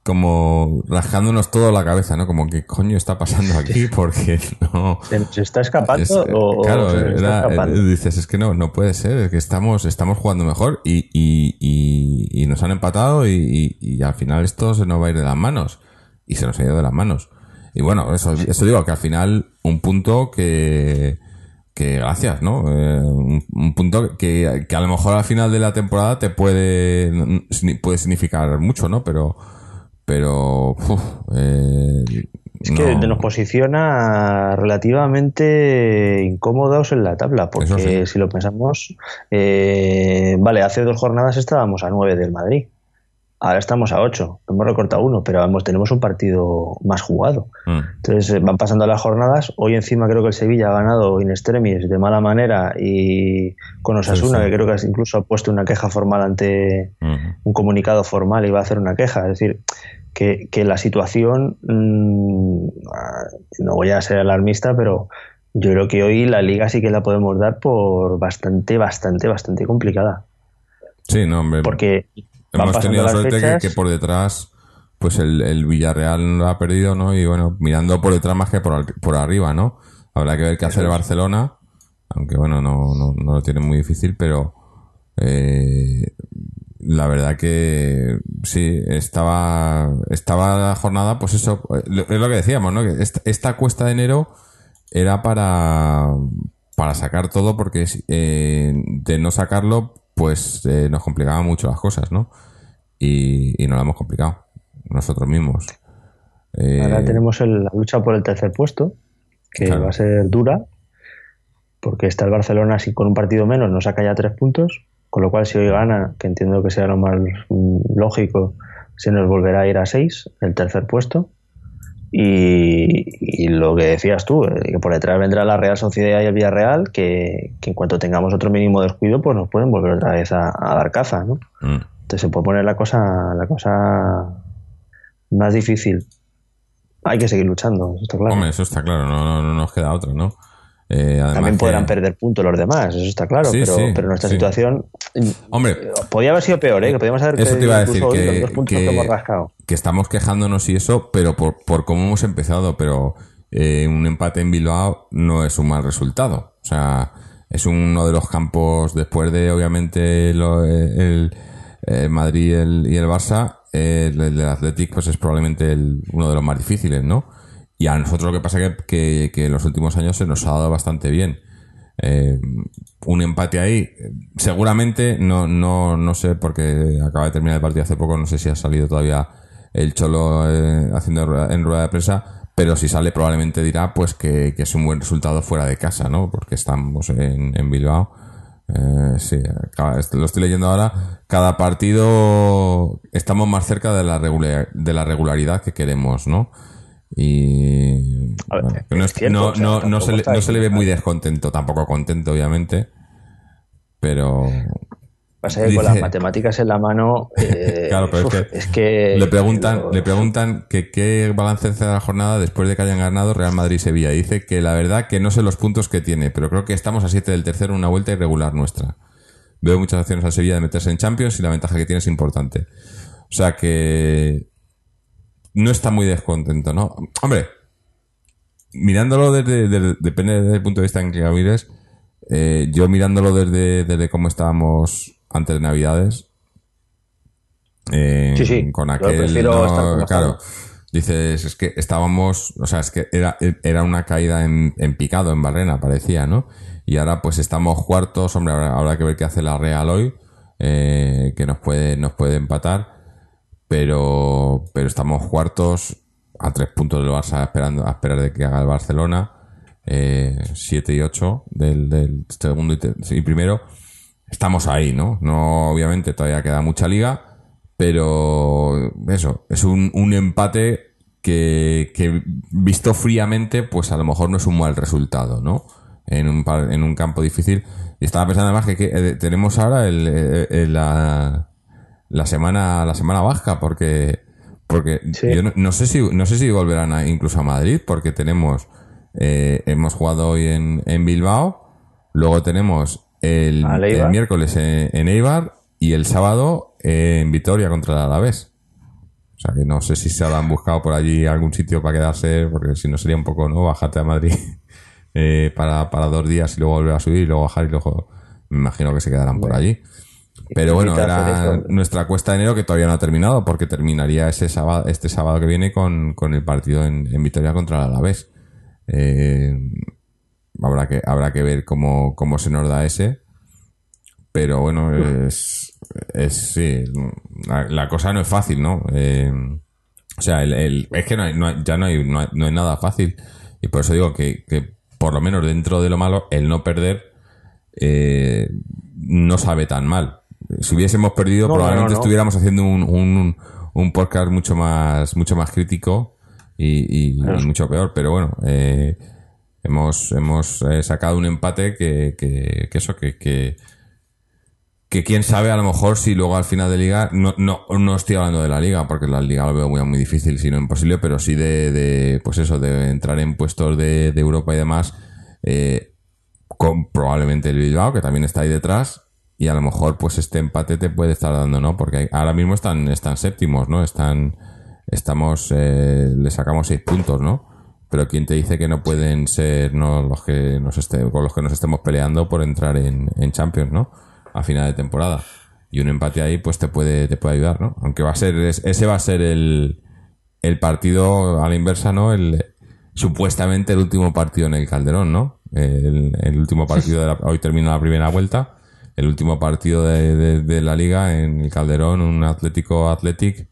Speaker 1: como rascándonos todo la cabeza, ¿no? Como que coño está pasando aquí porque no.
Speaker 2: ¿Se está escapando
Speaker 1: Es-
Speaker 2: o,
Speaker 1: claro,
Speaker 2: se nos está
Speaker 1: era-
Speaker 2: escapando?
Speaker 1: eh, dices, es que no, no puede ser, es que estamos, estamos jugando mejor y, y, y, y nos han empatado y al final esto se nos va a ir de las manos. Y se nos ha ido de las manos. Y bueno, eso, eso digo, que al final un punto que, que gracias, ¿no? Eh, un, un punto que, que a lo mejor al final de la temporada te puede, puede significar mucho, ¿no? Pero, pero, uf, eh,
Speaker 2: Es que
Speaker 1: no.
Speaker 2: nos posiciona relativamente incómodos en la tabla, porque
Speaker 1: sí.
Speaker 2: si lo pensamos, eh, vale, hace dos jornadas estábamos a 9 del Madrid, ahora estamos a 8, hemos recortado uno, pero vamos, tenemos un partido más jugado.
Speaker 1: Mm.
Speaker 2: Entonces eh, van pasando las jornadas, hoy encima creo que el Sevilla ha ganado in extremis de mala manera y con Osasuna,
Speaker 1: sí.
Speaker 2: que creo que incluso ha puesto una queja formal ante un comunicado formal y va a hacer una queja. Es decir, que, que la situación, mm, no voy a ser alarmista, pero yo creo que hoy la liga sí que la podemos dar por bastante, bastante, bastante complicada.
Speaker 1: Sí, no, hombre.
Speaker 2: Porque
Speaker 1: hemos tenido suerte que, por detrás, pues el, el Villarreal lo ha perdido, ¿no? Y bueno, mirando por detrás más que por, por arriba, ¿no? Habrá que ver qué hace el Barcelona, aunque bueno, no, no, no lo tiene muy difícil, pero eh, la verdad que sí, estaba, estaba la jornada, pues eso, eh, es lo que decíamos, ¿no? Que esta, esta cuesta de enero era para, para sacar todo porque eh, de no sacarlo pues eh, nos complicaba mucho las cosas, ¿no? Y, y nos la hemos complicado nosotros mismos. Eh,
Speaker 2: Ahora tenemos el- la lucha por el tercer puesto, que
Speaker 1: Claro.
Speaker 2: va a ser dura, porque está el Barcelona así con un partido menos, nos saca ya tres puntos, con lo cual si hoy gana, que entiendo que sea lo más mm, lógico, se nos volverá a ir a seis, el tercer puesto. Y, y lo que decías tú, eh, que por detrás vendrá la Real Sociedad y el Villarreal, que, que en cuanto tengamos otro mínimo descuido, pues nos pueden volver otra vez a, a dar caza, ¿no?
Speaker 1: mm,
Speaker 2: Entonces se puede poner la cosa, la cosa más difícil. Hay que seguir luchando, eso está claro.
Speaker 1: Hombre, eso está claro, no, no, no nos queda otra, ¿no? Eh,
Speaker 2: También
Speaker 1: que-
Speaker 2: podrán perder puntos los demás, eso está claro,
Speaker 1: Sí,
Speaker 2: pero,
Speaker 1: sí,
Speaker 2: pero nuestra
Speaker 1: sí.
Speaker 2: situación
Speaker 1: Hombre,
Speaker 2: podía haber sido peor, ¿eh? que podíamos haber
Speaker 1: Eso te iba a decir que-
Speaker 2: los puntos
Speaker 1: que-
Speaker 2: que hemos rascado.
Speaker 1: que estamos quejándonos y eso, pero por, por cómo hemos empezado, pero eh, un empate en Bilbao no es un mal resultado. O sea, es uno de los campos, después de obviamente lo- el, el Madrid y el, y el Barça, eh, el, el Athletic pues es probablemente el- uno de los más difíciles, ¿no? Y a nosotros lo que pasa es que, que, en los últimos años se nos ha dado bastante bien. Eh, un empate ahí, seguramente, no, no, no sé, porque acaba de terminar el partido hace poco, no sé si ha salido todavía el Cholo eh, haciendo en rueda de prensa, pero si sale probablemente dirá pues que, que es un buen resultado fuera de casa, ¿no? Porque estamos en, en Bilbao. Eh, sí, lo estoy leyendo ahora. Cada partido estamos más cerca de la, regular- de la regularidad que queremos, ¿no? Y no, se le, ve muy descontento, tampoco contento, obviamente. Pero
Speaker 2: Pasa que con las matemáticas en la mano. [LAUGHS] eh,
Speaker 1: Claro, pero es que
Speaker 2: es que
Speaker 1: le preguntan, le preguntan que qué balance hace la jornada después de que hayan ganado Real Madrid y Sevilla. Y dice que la verdad que no sé los puntos que tiene, pero creo que estamos a 7 del tercero, una vuelta irregular nuestra. Veo muchas opciones al Sevilla de meterse en Champions y la ventaja que tiene es importante. O sea que no está muy descontento, ¿no? Hombre, mirándolo desde, desde- depende del punto de vista en que lo mires, eh, yo mirándolo desde, desde cómo estábamos antes de Navidades, eh,
Speaker 2: Sí, sí,
Speaker 1: con aquel, no, claro, dices, es que estábamos, o sea, es que era, era una caída en, en picado, en barrena, parecía, ¿no? Y ahora pues estamos cuartos, hombre, habrá, habrá que ver qué hace la Real hoy, eh, que nos puede, nos puede empatar, pero, pero estamos cuartos a tres puntos del Barça esperando a esperar de que haga el Barcelona, eh, siete y ocho del, del segundo y primero. Estamos ahí, ¿no? No, obviamente todavía queda mucha liga, pero eso, es un, un empate que, que visto fríamente, pues a lo mejor no es un mal resultado, ¿no? En un, en un campo difícil. Y estaba pensando además que, que, eh, tenemos ahora el, eh, eh, la, la semana la semana baja porque porque
Speaker 2: Sí.
Speaker 1: yo no, no sé si no sé si volverán a- incluso a Madrid porque tenemos eh, hemos jugado hoy en, en Bilbao luego tenemos el, miércoles en, en Eibar y el sábado en Vitoria contra el Alavés. O sea que no sé si se habrán buscado por allí algún sitio para quedarse porque si no sería un poco no bajarte a Madrid [LAUGHS] eh, para, para dos días y luego volver a subir y luego bajar y luego me imagino que se quedarán por allí. Pero bueno, era nuestra cuesta de enero que todavía no ha terminado porque terminaría ese sábado, este sábado que viene con, con el partido en, en Vitoria contra el Alavés. Eh, habrá que habrá que ver cómo, cómo se nos da ese. Pero bueno, es, es sí, la, la cosa no es fácil, ¿no? Eh, o sea, el, el- es que no hay- no hay- ya no hay, no, hay, no hay nada fácil. Y por eso digo que, que por lo menos dentro de lo malo, el no perder eh, no sabe tan mal. Si hubiésemos perdido,
Speaker 2: No,
Speaker 1: probablemente estuviéramos haciendo un, un, un podcast mucho más, mucho más crítico y, y- y mucho peor. Pero bueno, eh, hemos, hemos eh, sacado un empate que, que, eso, que, que, quién sabe a lo mejor si luego al final de liga, no, no, no estoy hablando de la liga, porque la liga lo veo muy, muy difícil, sino imposible, pero sí de, de pues eso, de entrar en puestos de, Europa y demás, eh, con probablemente el Bilbao, que también está ahí detrás, y a lo mejor pues este empate te puede estar dando, ¿no? Porque ahora mismo están, están séptimos, ¿no? Están, estamos, eh, le sacamos seis puntos, ¿no? Pero quién te dice que no pueden ser no los que nos esté, con los que nos estemos peleando por entrar en, en Champions, ¿no? A final de temporada. Y un empate ahí, pues te puede, te puede ayudar, ¿no? Aunque va a ser, es- ese va a ser el, el partido a la inversa, ¿no? El, supuestamente el último partido en el Calderón, ¿no? El, el último [LAUGHS] partido de la, hoy termina la primera vuelta. El último partido de, de- de la liga en el Calderón, un Atlético Athletic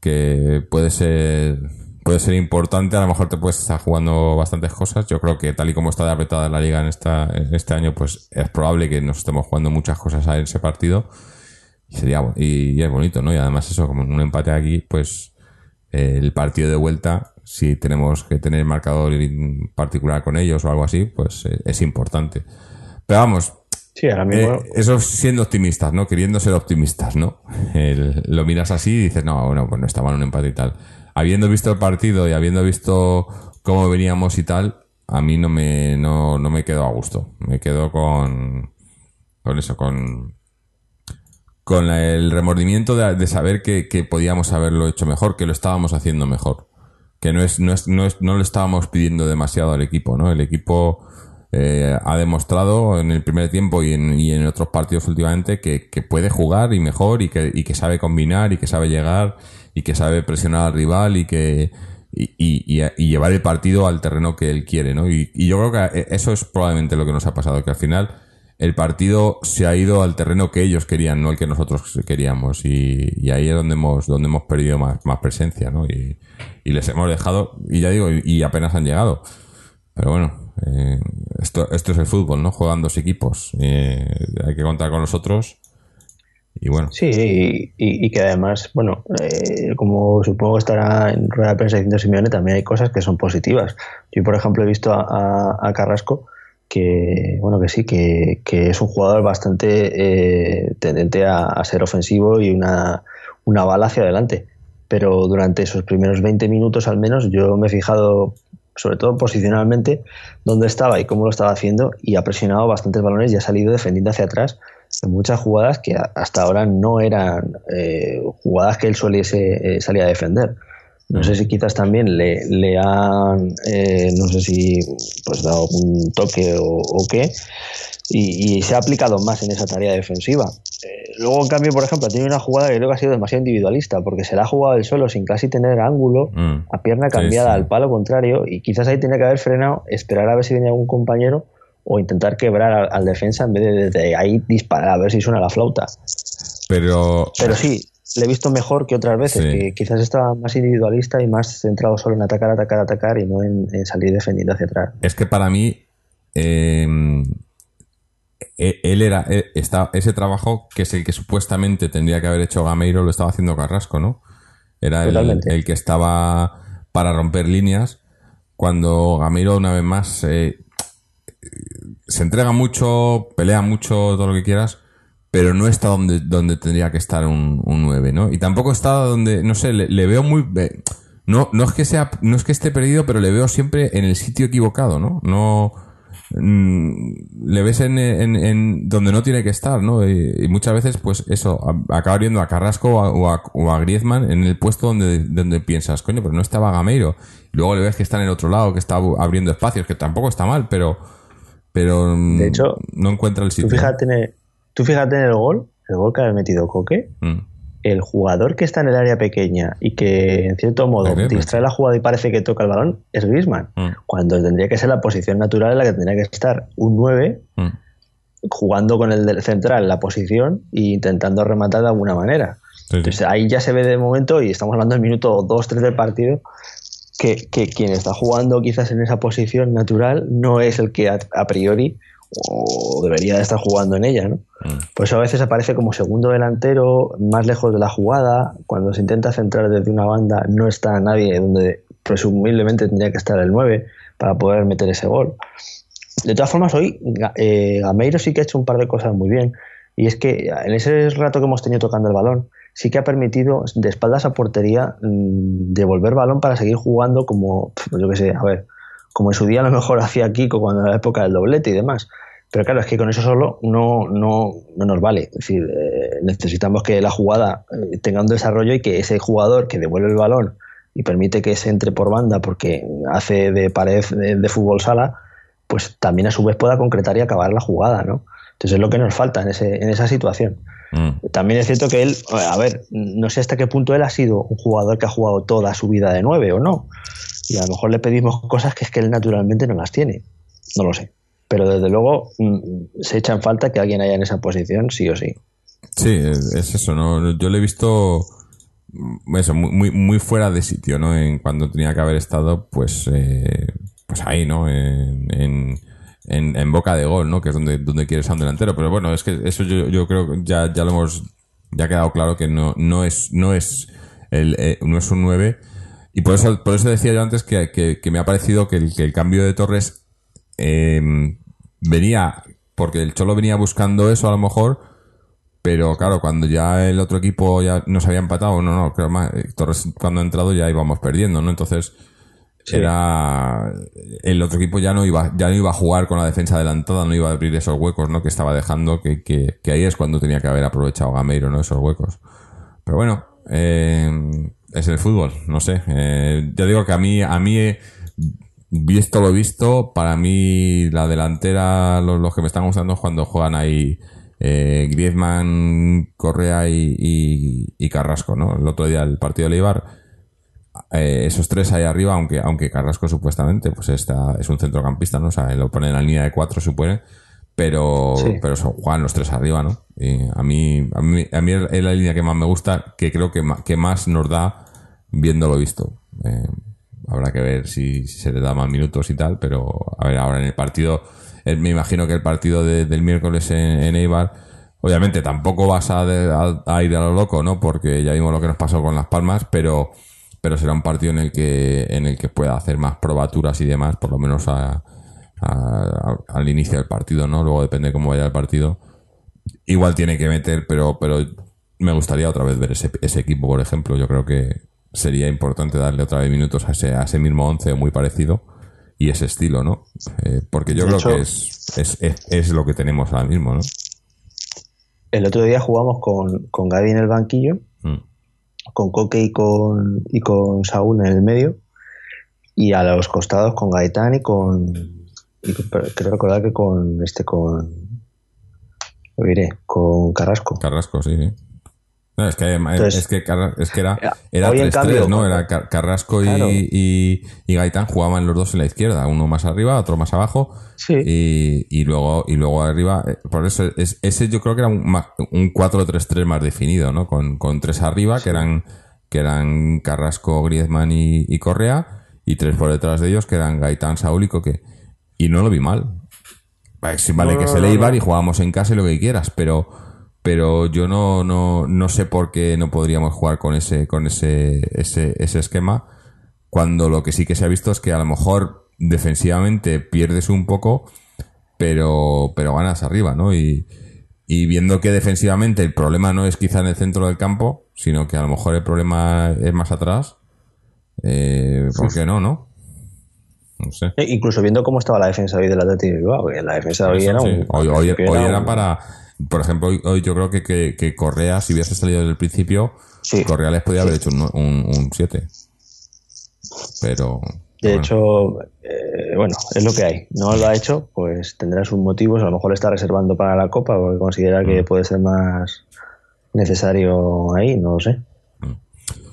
Speaker 1: que puede ser puede ser importante, a lo mejor te puedes estar jugando bastantes cosas. Yo creo que tal y como está de apretada la liga en esta en este año, pues es probable que nos estemos jugando muchas cosas a ese partido. Y sería y, y es bonito, ¿no? Y además eso, como un empate aquí, pues eh, el partido de vuelta, si tenemos que tener marcador en particular con ellos o algo así, pues eh, es importante. Pero vamos,
Speaker 2: Sí, ahora mismo.
Speaker 1: eh, eso siendo optimistas, ¿no? Queriendo ser optimistas, ¿no? [LAUGHS] El- lo miras así y dices, no, bueno, pues no está mal un empate y tal. Habiendo visto el partido y habiendo visto cómo veníamos y tal, a mí no me, no, no me quedo a gusto. Me quedo con, con eso, con, con el remordimiento de, de saber que, que podíamos haberlo hecho mejor, que lo estábamos haciendo mejor. Que no es, no es, no es, no le estábamos pidiendo demasiado al equipo, ¿no? El equipo eh, ha demostrado en el primer tiempo y en, y en otros partidos últimamente que, que puede jugar y mejor y que, y que sabe combinar y que sabe llegar y que sabe presionar al rival y que y, llevar el partido al terreno que él quiere, ¿no? Y, yo creo que eh, eso es probablemente lo que nos ha pasado, que al final el partido se ha ido al terreno que ellos querían, no el que nosotros queríamos. Y, ahí es donde hemos, donde hemos perdido más, más presencia, ¿no? Y, les hemos dejado, y ya digo, y, apenas han llegado. Pero bueno, eh, esto, esto es el fútbol, ¿no? Juegan dos equipos. Eh, hay que contar con los otros. Y bueno,
Speaker 2: Sí, y, y- que además, bueno, eh, como supongo que estará en rueda de prensa diciendo Simeone, también hay cosas que son positivas. Yo, por ejemplo, he visto a, a- a Carrasco que bueno que sí, que, que es un jugador bastante eh, tendente a, a ser ofensivo y una, una bala hacia adelante. Pero durante esos primeros 20 minutos al menos yo me he fijado sobre todo posicionalmente, dónde estaba y cómo lo estaba haciendo y ha presionado bastantes balones y ha salido defendiendo hacia atrás muchas jugadas que hasta ahora no eran eh, jugadas que él soliese eh, salir a defender. No sé si quizás también le, le han, eh, no sé si pues dado un toque o, o qué, y, y se ha aplicado más en esa tarea defensiva. Eh, luego, en cambio, por ejemplo, tiene una jugada que creo que ha sido demasiado individualista, porque se la ha jugado él solo sin casi tener ángulo,
Speaker 1: Mm.
Speaker 2: a pierna cambiada
Speaker 1: sí.
Speaker 2: al palo contrario, y quizás ahí tiene que haber frenado, esperar a ver si venía algún compañero o intentar quebrar al, al defensa en vez de desde ahí disparar a ver si suena la flauta.
Speaker 1: Pero,
Speaker 2: Pero sí, le he visto mejor que otras veces,
Speaker 1: Sí.
Speaker 2: que quizás estaba más individualista y más centrado solo en atacar, atacar, atacar y no en, en salir defendiendo hacia atrás.
Speaker 1: es que para mí eh, e- él era e- está, ese trabajo que es el que supuestamente tendría que haber hecho Gameiro lo estaba haciendo Carrasco, ¿no? Era el que estaba para romper líneas cuando Gameiro una vez más eh, se entrega mucho, pelea mucho, todo lo que quieras, pero no está donde, donde tendría que estar un, un 9, ¿no? Y tampoco está donde, no sé, le, veo muy... No, no es que sea, no es que esté perdido, pero le veo siempre en el sitio equivocado, ¿no? No mm, le ves en, en- donde no tiene que estar, ¿no? Y, muchas veces, pues eso, acaba viendo a Carrasco o a, Griezmann en el puesto donde, donde piensas, coño, pero no estaba Gameiro. Luego le ves que está en el otro lado, que está abriendo espacios, que tampoco está mal, pero, pero mm,
Speaker 2: De hecho,
Speaker 1: no encuentra el
Speaker 2: Tú
Speaker 1: sitio.
Speaker 2: fíjate, en el, tú fíjate en el gol, el gol que ha metido Coque,
Speaker 1: Mm.
Speaker 2: el jugador que está en el área pequeña y que en cierto modo distrae la jugada y parece que toca el balón es Griezmann,
Speaker 1: Mm.
Speaker 2: cuando tendría que ser la posición natural en la que tendría que estar un 9
Speaker 1: Mm.
Speaker 2: jugando con el del central en la posición e intentando rematar de alguna manera.
Speaker 1: Sí, sí.
Speaker 2: Entonces ahí ya se ve de momento, y estamos hablando del minuto 2-3 del partido, que, que quien está jugando quizás en esa posición natural no es el que a, a priori o debería de estar jugando en ella, ¿no?
Speaker 1: Mm.
Speaker 2: Por eso a veces aparece como segundo delantero, más lejos de la jugada. Cuando se intenta centrar desde una banda, no está nadie donde presumiblemente tendría que estar el 9 para poder meter ese gol. De todas formas, hoy eh, Gameiro sí que ha hecho un par de cosas muy bien. Y es que en ese rato que hemos tenido tocando el balón, sí que ha permitido de espaldas a portería mm, devolver balón para seguir jugando como, yo qué sé, a ver, como en su día a lo mejor [LAUGHS] hacía Kiko cuando era la época del doblete y demás. Pero claro, es que con eso solo no, no, no nos vale. Es decir, eh, necesitamos que la jugada eh, tenga un desarrollo y que ese jugador que devuelve el balón y permite que se entre por banda porque hace de pared de, de fútbol sala, pues también a su vez pueda concretar y acabar la jugada, ¿no? Entonces es lo que nos falta en, ese, en esa situación.
Speaker 1: Mm.
Speaker 2: También es cierto que él, a ver, no sé hasta qué punto él ha sido un jugador que ha jugado toda su vida de nueve o no. Y a lo mejor le pedimos cosas que es que él naturalmente no las tiene. No lo sé. Pero desde luego mm, se echa en falta que alguien haya en esa posición, sí o sí.
Speaker 1: Sí, es es eso, ¿no? Yo le he visto mm, eso, muy, muy, muy fuera de sitio, ¿no? En cuando tenía que haber estado, pues, eh, pues ahí, ¿no? En, en, en, boca de gol, ¿no? Que es donde, donde quieres a un delantero. Pero bueno, es que eso yo, creo que ya, ya lo hemos, ya ha quedado claro que no, no es, no es el, eh, no es un 9. Y por eso, por eso decía yo antes que, que, me ha parecido que el, que el cambio de Torres eh, venía, porque el Cholo venía buscando eso a lo mejor, pero claro, cuando ya el otro equipo ya nos había empatado, no, no, creo más, eh, Torres cuando ha entrado ya íbamos perdiendo, ¿no? Entonces era el otro equipo ya no iba ya no iba a jugar con la defensa adelantada, no iba a abrir esos huecos, ¿no? Que estaba dejando que, que, ahí es cuando tenía que haber aprovechado Gameiro, ¿no? Esos huecos. Pero bueno, eh, es el fútbol, no sé. Eh, ya digo que a mí, a mí, visto lo visto, para mí la delantera, los, que me están gustando es cuando juegan ahí eh, Griezmann, Correa y, y, y Carrasco, ¿no? El otro día el partido de Leibar, eh, esos tres ahí arriba, aunque, aunque Carrasco supuestamente pues está, es un centrocampista, ¿no? O sea, lo pone en la línea de cuatro, supone. Pero,
Speaker 2: Sí.
Speaker 1: pero son, juegan los tres arriba, ¿no? Y a mí, a mí, a mí es la línea que más me gusta, que creo que, ma- que más nos da viendo lo visto. Eh, habrá que ver si, si se le da más minutos y tal, pero a ver, ahora en el partido, me imagino que el partido de- del miércoles en, en Eibar, obviamente tampoco vas a, de- a- a ir a lo loco, ¿no? Porque ya vimos lo que nos pasó con Las Palmas, pero, pero será un partido en el que, en el que pueda hacer más probaturas y demás, por lo menos a, a- a- al inicio del partido, ¿no? Luego depende cómo vaya el partido. Igual tiene que meter, pero, pero me gustaría otra vez ver ese, ese equipo, por ejemplo. Yo creo que sería importante darle otra vez minutos a ese, a ese mismo 11 muy parecido y ese estilo, ¿no? Eh, porque yo
Speaker 2: De
Speaker 1: creo
Speaker 2: hecho-
Speaker 1: que es, es, es, es lo que tenemos ahora mismo, ¿no?
Speaker 2: El otro día jugamos con, con Gaby en el banquillo. Con Coque y con, y con Saúl en el medio, y a los costados con Gaitán y con. y creo recordar que con este, con. Lo diré, con Carrasco.
Speaker 1: Carrasco, sí, sí. No, es que,
Speaker 2: Entonces-
Speaker 1: es que, Carra- es que era, era
Speaker 2: Hoy, en
Speaker 1: 3-3,
Speaker 2: cambio,
Speaker 1: ¿no? Era Car- Carrasco y,
Speaker 2: Claro.
Speaker 1: y, y Gaitán jugaban los dos en la izquierda, uno más arriba, otro más abajo.
Speaker 2: Sí.
Speaker 1: Y, y luego y luego arriba, eh, por eso es, ese yo creo que era un, un 4-3-3 más definido, ¿no? Con, con tres arriba, que eran que eran Carrasco, Griezmann y, Correa, y tres por detrás de ellos, que eran Gaitán, Saúl y Coque. Y no lo vi mal. Vale,
Speaker 2: No,
Speaker 1: que
Speaker 2: no,
Speaker 1: se
Speaker 2: no,
Speaker 1: le iba y jugábamos en casa y lo que quieras, pero pero yo no, no, no sé por qué no podríamos jugar con ese con ese, ese, ese esquema cuando lo que sí que se ha visto es que a lo mejor defensivamente pierdes un poco pero pero ganas arriba ¿no? y, y viendo que defensivamente el problema no es quizá en el centro del campo sino que a lo mejor el problema es más atrás eh, ¿por qué no? no? no sé
Speaker 2: Eh, Incluso viendo cómo estaba la defensa hoy del Atlético de Bilbao, la defensa hoy
Speaker 1: Eso,
Speaker 2: era
Speaker 1: sí.
Speaker 2: un.
Speaker 1: Hoy, hoy-
Speaker 2: era
Speaker 1: hoy
Speaker 2: un-
Speaker 1: era para. Por ejemplo, hoy, hoy yo creo que, que, que Correa, si hubiese salido desde el principio,
Speaker 2: Sí.
Speaker 1: Correa les podía haber hecho un 7. Pero.
Speaker 2: De
Speaker 1: bueno,
Speaker 2: hecho, eh, bueno, es lo que hay. No lo ha hecho, pues tendrá sus motivos. A lo mejor está reservando para la Copa porque considera que
Speaker 1: Mm.
Speaker 2: puede ser más necesario ahí, no lo sé.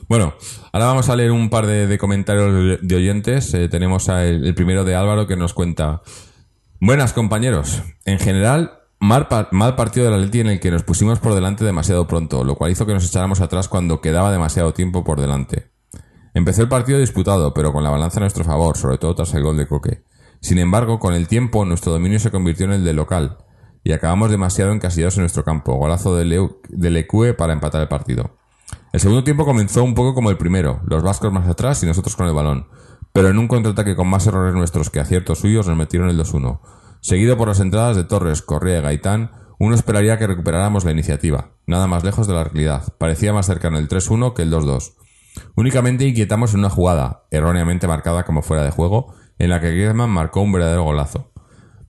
Speaker 1: Bueno, ahora vamos a leer un par de, de comentarios de, oyentes. Eh, tenemos el, el primero de Álvaro que nos cuenta. Buenas compañeros. En general, mal, mal partido del Atleti en el que nos pusimos por delante demasiado pronto, lo cual hizo que nos echáramos atrás cuando quedaba demasiado tiempo por delante. Empezó el partido disputado, pero con la balanza a nuestro favor, sobre todo tras el gol de Coque. Sin embargo, con el tiempo, nuestro dominio se convirtió en el de local, y acabamos demasiado encasillados en nuestro campo. Golazo de, Leu- de para empatar el partido. El segundo tiempo comenzó un poco como el primero, los vascos más atrás y nosotros con el balón, pero en un contraataque con más errores nuestros que aciertos suyos nos metieron el 2-1. Seguido por las entradas de Torres, Correa y Gaitán, uno esperaría que recuperáramos la iniciativa, nada más lejos de la realidad. Parecía más cercano el 3-1 que el 2-2. Únicamente inquietamos en una jugada, erróneamente marcada como fuera de juego, en la que Griezmann marcó un verdadero golazo.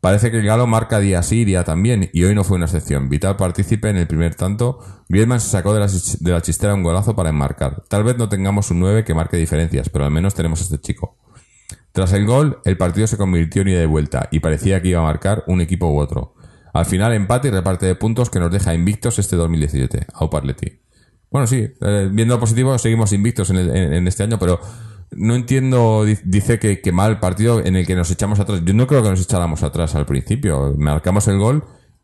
Speaker 1: Parece que el Galo marca día sí día también, y hoy no fue una excepción. Vital partícipe en el primer tanto, Griezmann se sacó de la, de la chistera un golazo para enmarcar. Tal vez no tengamos un 9 que marque diferencias, pero al menos tenemos a este chico. Tras el gol, el partido se convirtió en ida de vuelta, y parecía que iba a marcar un equipo u otro. Al final, empate y reparte de puntos que nos deja invictos este 2017. Aupa Atleti. Bueno, sí, eh, viendo lo positivo, seguimos invictos en, el- en- en este año, pero no entiendo, di- dice que, que mal partido en el que nos echamos atrás. Yo no creo que nos echáramos atrás al principio. Marcamos el gol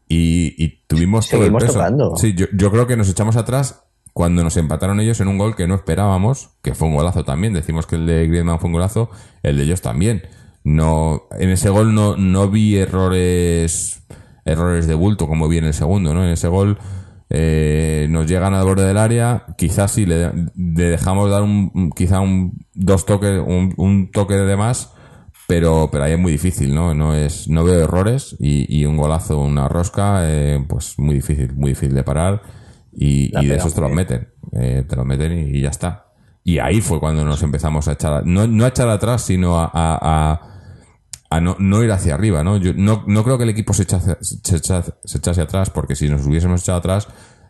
Speaker 1: y, y tuvimos todo el peso.
Speaker 2: tocando.
Speaker 1: Sí, yo, yo creo que nos echamos atrás cuando nos empataron ellos en un gol que no esperábamos, que fue un golazo también. Decimos que el de Griezmann fue un golazo, el de ellos también. No, en ese gol no, no vi errores, errores de bulto como vi en el segundo, ¿no? En ese gol eh, nos llegan al borde del área, quizás sí le, le dejamos dar un, quizá un dos toques, un, un toque de más, pero, pero ahí es muy difícil, ¿no? No es, no veo errores y, y un golazo, una rosca, eh, pues muy difícil, muy difícil de parar y, de esos te los meten, eh, te los meten y, y ya está. Y ahí fue cuando nos empezamos a echar, a- no, no a echar atrás, sino a, a- a- a no, no ir hacia arriba, ¿no? Yo no, no creo que el equipo se, echase, se, echase, se echase atrás, porque si nos hubiésemos echado atrás,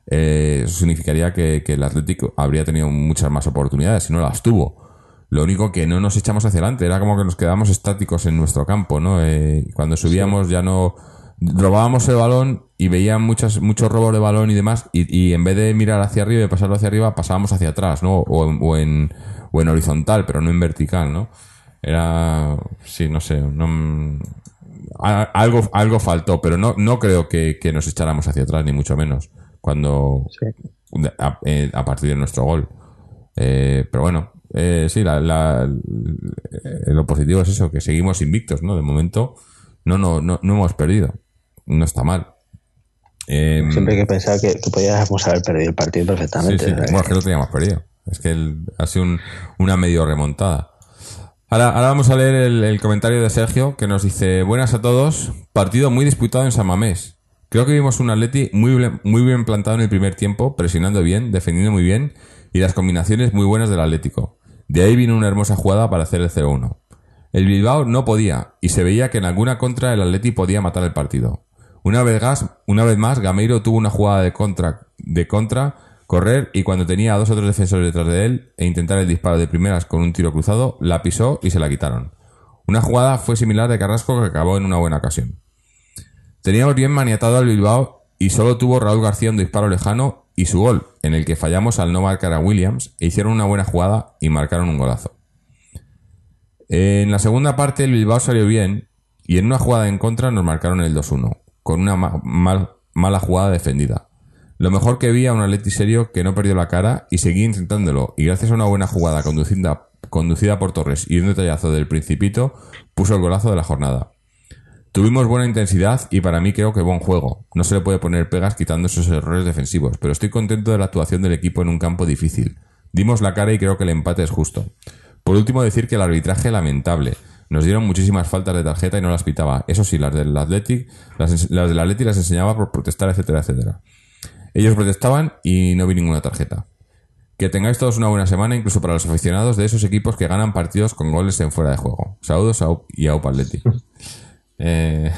Speaker 1: eh, eso significaría que, que el Atlético habría tenido muchas más oportunidades, y no las tuvo. Lo único que no nos echamos hacia adelante, era como que nos quedamos estáticos en nuestro campo, ¿no? Eh, cuando subíamos ya no robábamos el balón y veían muchas, muchos robos de balón y demás, y, y en vez de mirar hacia arriba y pasarlo hacia arriba, pasábamos hacia atrás, ¿no? O en, o en, o en horizontal, pero no en vertical, ¿no? Era, sí, no sé, no, algo, algo faltó, pero no, no creo que, que nos echáramos hacia atrás, ni mucho menos, cuando,
Speaker 2: Sí.
Speaker 1: a, eh, a partir de nuestro gol. Eh, pero bueno, eh, sí, la, la- eh, lo positivo es eso, que seguimos invictos, ¿no? De momento no, no, no, no hemos perdido. No está mal. Eh,
Speaker 2: Siempre que pensar que, que podíamos haber perdido el partido perfectamente.
Speaker 1: Bueno, es que lo teníamos perdido. Es que el- ha sido un- una medio remontada. Ahora, ahora vamos a leer el, el comentario de Sergio que nos dice: Buenas a todos. Partido muy disputado en San Mamés. Creo que vimos un Atleti muy, bien- muy bien plantado en el primer tiempo, presionando bien, defendiendo muy bien y las combinaciones muy buenas del Atlético. De ahí vino una hermosa jugada para hacer el 0-1. El Bilbao no podía y se veía que en alguna contra el Atleti podía matar el partido. Una vez, más, Gameiro tuvo una jugada de contra, de contra, correr y cuando tenía a dos o tres defensores detrás de él e intentar el disparo de primeras con un tiro cruzado, la pisó y se la quitaron. Una jugada fue similar de Carrasco que acabó en una buena ocasión. Teníamos bien maniatado al Bilbao y solo tuvo Raúl García un disparo lejano y su gol, en el que fallamos al no marcar a Williams, e hicieron una buena jugada y marcaron un golazo. En la segunda parte el Bilbao salió bien y en una jugada en contra nos marcaron el 2-1, con una ma- mal- mala jugada defendida. Lo mejor que vi a un Atleti serio que no perdió la cara y seguí intentándolo y gracias a una buena jugada conducida, conducida por Torres y un detallazo del Principito puso el golazo de la jornada. Tuvimos buena intensidad y para mí creo que buen juego. No se le puede poner pegas quitando esos errores defensivos, pero estoy contento de la actuación del equipo en un campo difícil. Dimos la cara y creo que el empate es justo. Por último, decir que el arbitraje lamentable. Nos dieron muchísimas faltas de tarjeta y no las pitaba. Eso sí, las del Athletic, las, las del Athletic las enseñaba por protestar, etcétera, etcétera. Ellos protestaban y no vi ninguna tarjeta. Que tengáis todos una buena semana, incluso para los aficionados de esos equipos que ganan partidos con goles en fuera de juego. Saludos a Au- y a Aupa Athletic. [LAUGHS] Eh,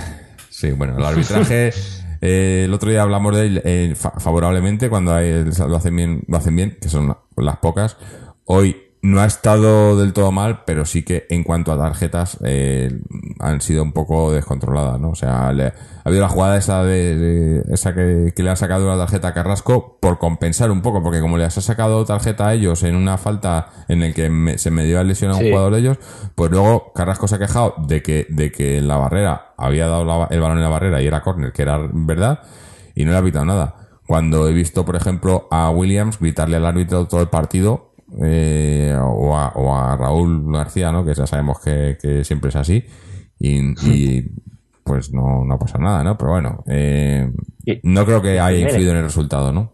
Speaker 1: sí, bueno, el arbitraje. eh, el otro día hablamos de él eh, fa- favorablemente cuando hay- lo hacen bien, lo hacen bien, que son las pocas. Hoy no ha estado del todo mal, pero sí que en cuanto a tarjetas eh, han sido un poco descontroladas, ¿no? O sea, le- ha habido la jugada esa de, de- esa que, que le ha sacado una tarjeta a Carrasco por compensar un poco, porque como les ha sacado tarjeta a ellos en una falta en el que me- se me dio a lesionar un
Speaker 2: Sí.
Speaker 1: jugador de ellos, pues luego Carrasco se ha quejado de que, de que en la barrera había dado la- el balón en la barrera y era córner, que era verdad, y no le ha pitado nada. Cuando he visto, por ejemplo, a Williams gritarle al árbitro todo el partido, eh, o, a, o a Raúl García, ¿no? Que ya sabemos que, que siempre es así, y, [LAUGHS] y, pues no, no pasa nada, ¿no? Pero bueno, eh, no creo que haya influido en el resultado, ¿no?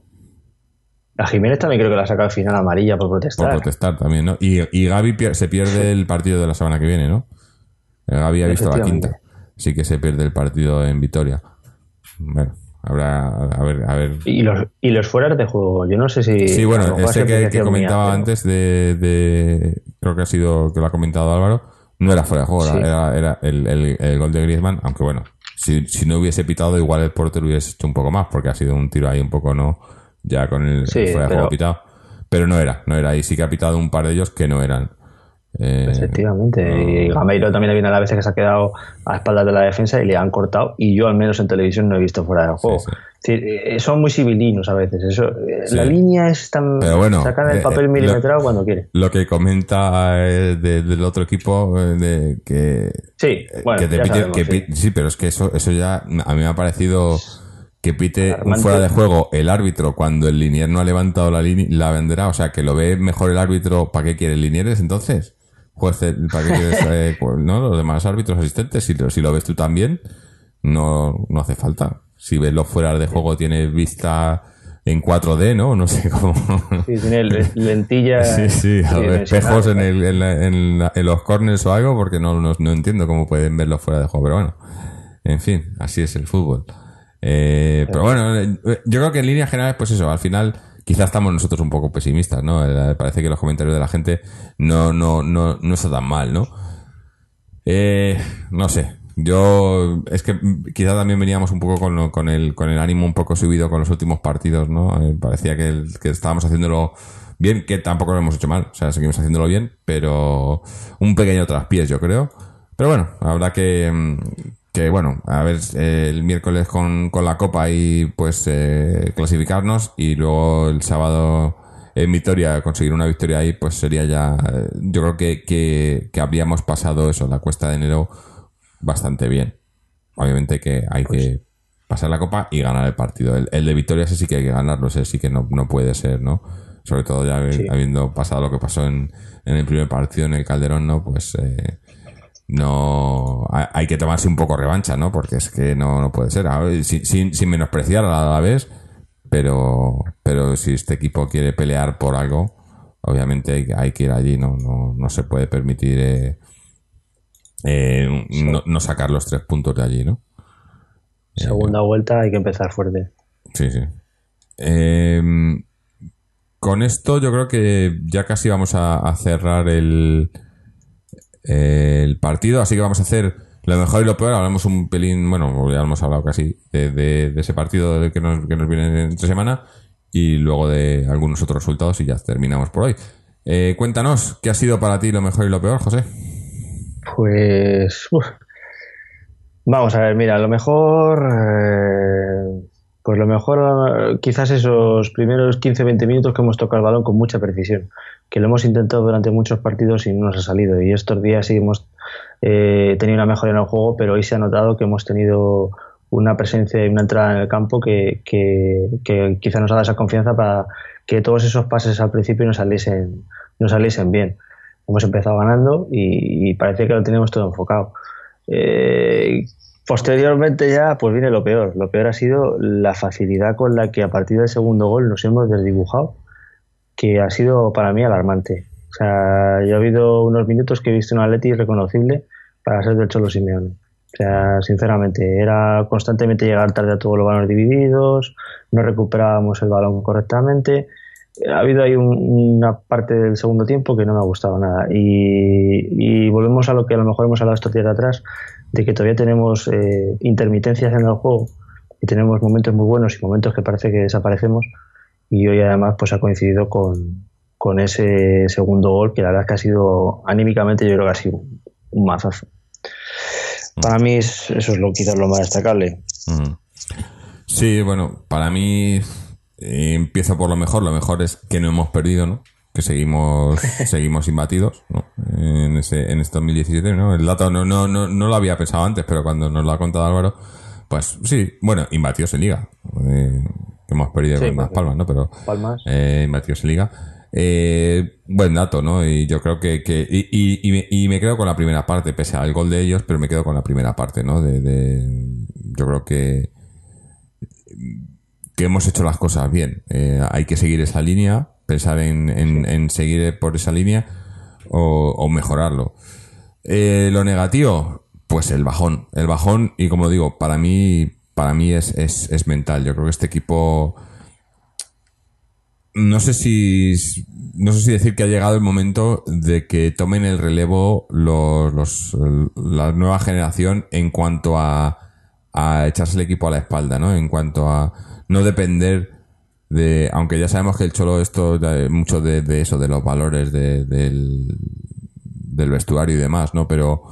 Speaker 2: A Jiménez también creo que la ha sacado al final amarilla por
Speaker 1: Por
Speaker 2: protestar.
Speaker 1: protestar también, ¿no? Y, y Gaby pier- se pierde el partido de la semana que viene, ¿no? Gaby ha visto la quinta. Sí que se pierde el partido en Vitoria. Bueno, habrá, a ver, a ver.
Speaker 2: Y los, y los fueras de juego, yo no sé si.
Speaker 1: Sí, bueno, ese
Speaker 2: es
Speaker 1: que, comentaba
Speaker 2: mía, pero-
Speaker 1: antes de, de- Creo que ha sido que lo ha comentado Álvaro. No era fuera de juego,
Speaker 2: Sí.
Speaker 1: era, era el, el- el gol de Griezmann, aunque bueno, si, si no hubiese pitado, igual el portero hubiese hecho un poco más, porque ha sido un tiro ahí un poco, ¿no? Ya con el,
Speaker 2: Sí,
Speaker 1: el fuera de
Speaker 2: pero-
Speaker 1: juego pitado. Pero no era, no era. Y sí que ha pitado un par de ellos que no eran. Eh,
Speaker 2: Efectivamente.
Speaker 1: no.
Speaker 2: Y Gameiro también viene a la vez que se ha quedado a espaldas de la defensa y le han cortado. Y yo, al menos en televisión, no he visto fuera del juego.
Speaker 1: sí.
Speaker 2: Es decir, eh, son muy civilinos a veces. Eso, eh,
Speaker 1: Sí.
Speaker 2: La línea es tan.
Speaker 1: Pero bueno,
Speaker 2: sacan el
Speaker 1: eh,
Speaker 2: papel
Speaker 1: eh,
Speaker 2: milimetrado cuando quiere.
Speaker 1: Lo que comenta eh, de- del otro equipo, eh, de que
Speaker 2: Sí, bueno,
Speaker 1: que pite-
Speaker 2: sabemos,
Speaker 1: que
Speaker 2: sí.
Speaker 1: sí, pero es que eso, eso ya a mí me ha parecido que pite un fuera de juego el árbitro cuando el linier no ha levantado la, la bandera, o sea, que lo ve mejor el árbitro, ¿para qué quiere el linieres entonces? Juez, ¿para qué quieres, eh, no? Los demás árbitros asistentes, si lo, si lo ves tú también, no, no hace falta. Si ves los fuera de juego, tiene vista en 4D, ¿no? No sé cómo.
Speaker 2: Sí, tiene [LAUGHS] lentillas.
Speaker 1: Sí, sí, a ver, espejos en,
Speaker 2: dimensionales.
Speaker 1: el, en, la- en la- en los corners o algo, porque no, no, no entiendo cómo pueden verlo fuera de juego, pero bueno, en fin, así es el fútbol. Eh, pero bueno, eh, yo creo que en líneas generales, pues eso, al final quizás estamos nosotros un poco pesimistas, ¿no? Eh, Parece que los comentarios de la gente no, no, no, no está tan mal, ¿no? Eh, no sé. Yo, es que quizá también veníamos un poco con, el, con el ánimo un poco subido con los últimos partidos, ¿no? Eh, parecía que, que estábamos haciéndolo bien, que tampoco lo hemos hecho mal, o sea, seguimos haciéndolo bien, pero un pequeño traspiés, yo creo. Pero bueno, habrá que, mm, que bueno, a ver eh, el miércoles con, con la Copa y pues eh, clasificarnos y luego el sábado en Vitoria conseguir una victoria ahí, pues sería ya, eh, yo creo que, que, que habríamos pasado eso, la cuesta de enero bastante bien. Obviamente que hay que pasar la copa y ganar el partido. El, el de Vitoria ese sí que hay que ganarlo, ese sí que no, no puede ser, ¿no? Sobre todo ya
Speaker 2: Sí.
Speaker 1: habiendo pasado lo que pasó en, en el primer partido en el Calderón, ¿no? Pues eh, no hay, que tomarse un poco revancha, ¿no? Porque es que no, no puede ser. Ver, sin, sin, sin menospreciar a la vez, pero, pero si este equipo quiere pelear por algo, obviamente hay, hay que ir allí, ¿no? No, no se puede permitir eh, eh, no, no sacar los tres puntos de allí, ¿no?
Speaker 2: Segunda vuelta hay que empezar fuerte.
Speaker 1: Sí, sí. Eh, con esto yo creo que ya casi vamos a, a cerrar el, el partido, así que vamos a hacer lo mejor y lo peor. Hablamos un pelín, bueno, ya hemos hablado casi de, de- de ese partido que, nos, que nos viene entre semana y luego de algunos otros resultados y ya terminamos por hoy. Eh, cuéntanos, ¿qué ha sido para ti lo mejor y lo peor, José?
Speaker 2: Pues. Vamos a ver, mira, lo mejor. eh, pues lo mejor, quizás esos primeros 15-20 minutos que hemos tocado el balón con mucha precisión, que lo hemos intentado durante muchos partidos y no nos ha salido. Y estos días sí hemos eh, tenido una mejora en el juego, pero hoy se ha notado que hemos tenido una presencia y una entrada en el campo que, que, quizá nos ha dado esa confianza para que todos esos pases al principio nos saliesen, nos saliesen bien. Hemos empezado ganando y, y parece que lo tenemos todo enfocado. Eh, posteriormente ya pues viene lo peor. Lo peor ha sido la facilidad con la que a partir del segundo gol nos hemos desdibujado, que ha sido para mí alarmante. O sea, yo ha habido unos minutos que he visto un Atleti irreconocible para ser del Cholo Simeone. O sea, sinceramente, era constantemente llegar tarde a todos los balones divididos, no recuperábamos el balón correctamente. Ha habido ahí un- una parte del segundo tiempo que no me ha gustado nada. Y, y volvemos a lo que a lo mejor hemos hablado estos días de atrás, de que todavía tenemos eh, intermitencias en el juego y tenemos momentos muy buenos y momentos que parece que desaparecemos. Y hoy además pues ha coincidido con, con ese segundo gol que la verdad es que ha sido anímicamente yo creo que ha sido un mazazo. Para mí es- eso es lo quizás lo más destacable.
Speaker 1: Ujú. Sí, bueno, para mí eh, empiezo por lo mejor. Lo mejor es que no hemos perdido, ¿no? Que seguimos, [LAUGHS] seguimos imbatidos, ¿no? En ese, en este 2017, ¿no? El dato no, no, no, no lo había pensado antes, pero cuando nos lo ha contado Álvaro, pues sí, bueno, imbatidos en liga. Eh, hemos perdido
Speaker 2: Sí,
Speaker 1: con
Speaker 2: porque-
Speaker 1: Palmas, ¿no? Pero
Speaker 2: Palmas.
Speaker 1: eh, liga. Eh, buen dato, ¿no? Y yo creo que, que y, y- y me, y me quedo con la primera parte, pese al gol de ellos, pero me quedo con la primera parte, ¿no? De, de- yo creo que que hemos hecho las cosas bien. Eh, hay que seguir esa línea, pensar en, en- en seguir por esa línea o, o mejorarlo. Eh, lo negativo, pues el bajón. El bajón, y como digo, para mí, para mí es, es, es mental. Yo creo que este equipo. No sé si. No sé si decir que ha llegado el momento de que tomen el relevo los, la nueva generación en cuanto a, a echarse el equipo a la espalda, ¿no? En cuanto a no depender de. Aunque ya sabemos que el Cholo, esto, da mucho de, de eso, de los valores de- del, del vestuario y demás, ¿no? Pero,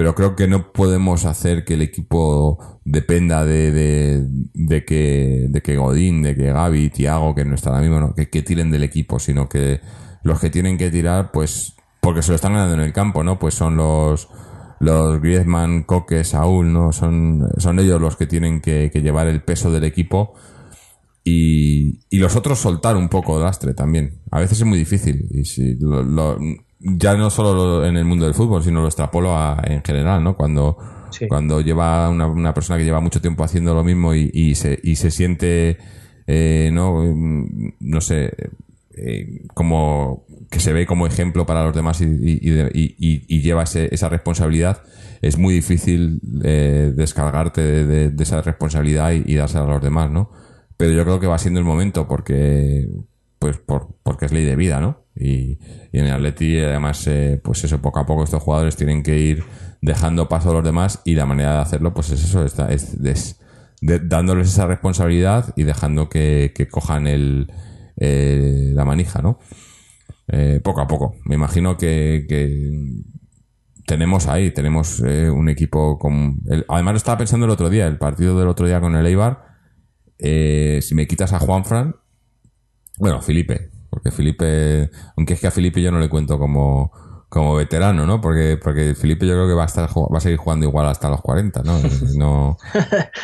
Speaker 1: pero creo que no podemos hacer que el equipo dependa de, de, de que, de que Godín, de que Gaby, Tiago, que no está ahora mismo, ¿no? que, que tiren del equipo, sino que los que tienen que tirar, pues, porque se lo están ganando en el campo, ¿no? Pues son los, los Griezmann, Coque, Saúl, ¿no? Son, son ellos los que tienen que, llevar el peso del equipo y, los otros soltar un poco de lastre también. A veces es muy difícil. Y si lo- ya no solo lo- en el mundo del fútbol, sino lo extrapolo a- en general, ¿no? Cuando,
Speaker 2: Sí.
Speaker 1: cuando lleva una, una persona que lleva mucho tiempo haciendo lo mismo y, y se, y se siente, eh, ¿no? Mm, No sé, eh, como que se ve como ejemplo para los demás y, y- lleva ese- esa responsabilidad, es muy difícil eh, descargarte de, de- de esa responsabilidad y, y dársela a los demás, ¿no? Pero yo creo que va siendo el momento porque, pues, por, porque es ley de vida, ¿no? Y, en el Atleti, además, eh, pues eso, poco a poco estos jugadores tienen que ir dejando paso a los demás y la manera de hacerlo, pues es eso, está, es, es dándoles esa responsabilidad y dejando que, que cojan el, eh, la manija, ¿no? Eh, poco a poco. Me imagino que, que tenemos ahí, tenemos eh, un equipo con... el- además lo estaba pensando el otro día, el partido del otro día con el Eibar, eh, si me quitas a Juanfran, bueno, Felipe, porque Felipe, aunque es que a Felipe yo no le cuento como, como veterano, ¿no? Porque, porque Felipe yo creo que va a estar va a seguir jugando igual hasta los 40, ¿no? [LAUGHS] no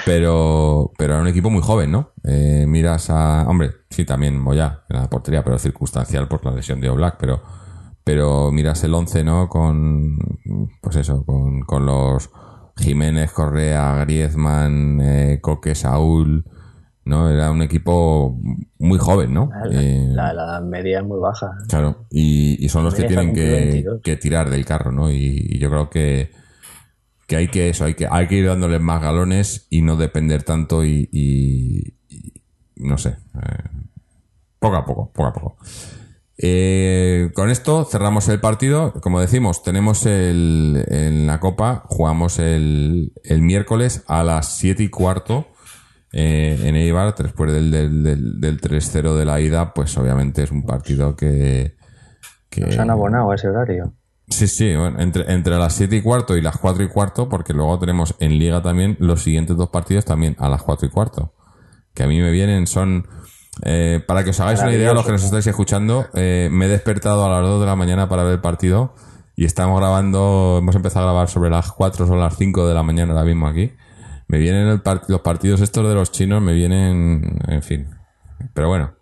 Speaker 1: pero, pero era un equipo muy joven, ¿no? Eh, miras a, hombre, sí, también Moya en la portería, pero circunstancial por la lesión de Oblak, pero, pero miras el 11, ¿no? Con, pues eso, con, con los Jiménez, Correa, Griezmann, eh, Coque, Saúl, ¿no? Era un equipo muy joven, ¿no?
Speaker 2: La,
Speaker 1: Eh,
Speaker 2: la- la edad media es muy baja.
Speaker 1: Claro, y, y son los que tienen que,
Speaker 2: cumplido 22.
Speaker 1: que tirar del carro, ¿no? Y, y yo creo que, que hay que eso, hay que, hay que ir dándoles más galones y no depender tanto y no sé, eh, poco a poco, poco a poco. Eh, con esto cerramos el partido. Como decimos, tenemos el, en la Copa, jugamos el, el miércoles a las 7 y cuarto eh, en Eibar, después del, del, del, del 3-0 de la ida, pues obviamente es un partido que... que
Speaker 2: Nos han abonado a ese horario.
Speaker 1: Sí, sí, bueno, entre, entre las 7 y cuarto y las 4 y cuarto, porque luego tenemos en Liga también los siguientes dos partidos también a las 4 y cuarto. Que a mí me vienen, son. eh, para que os hagáis una idea, los que nos estáis escuchando, eh, me he despertado a las 2 de la mañana para ver el partido y estamos grabando, hemos empezado a grabar sobre las 4 o las 5 de la mañana ahora mismo aquí. Me vienen el par- los partidos estos de los chinos, me vienen, en fin. Pero bueno,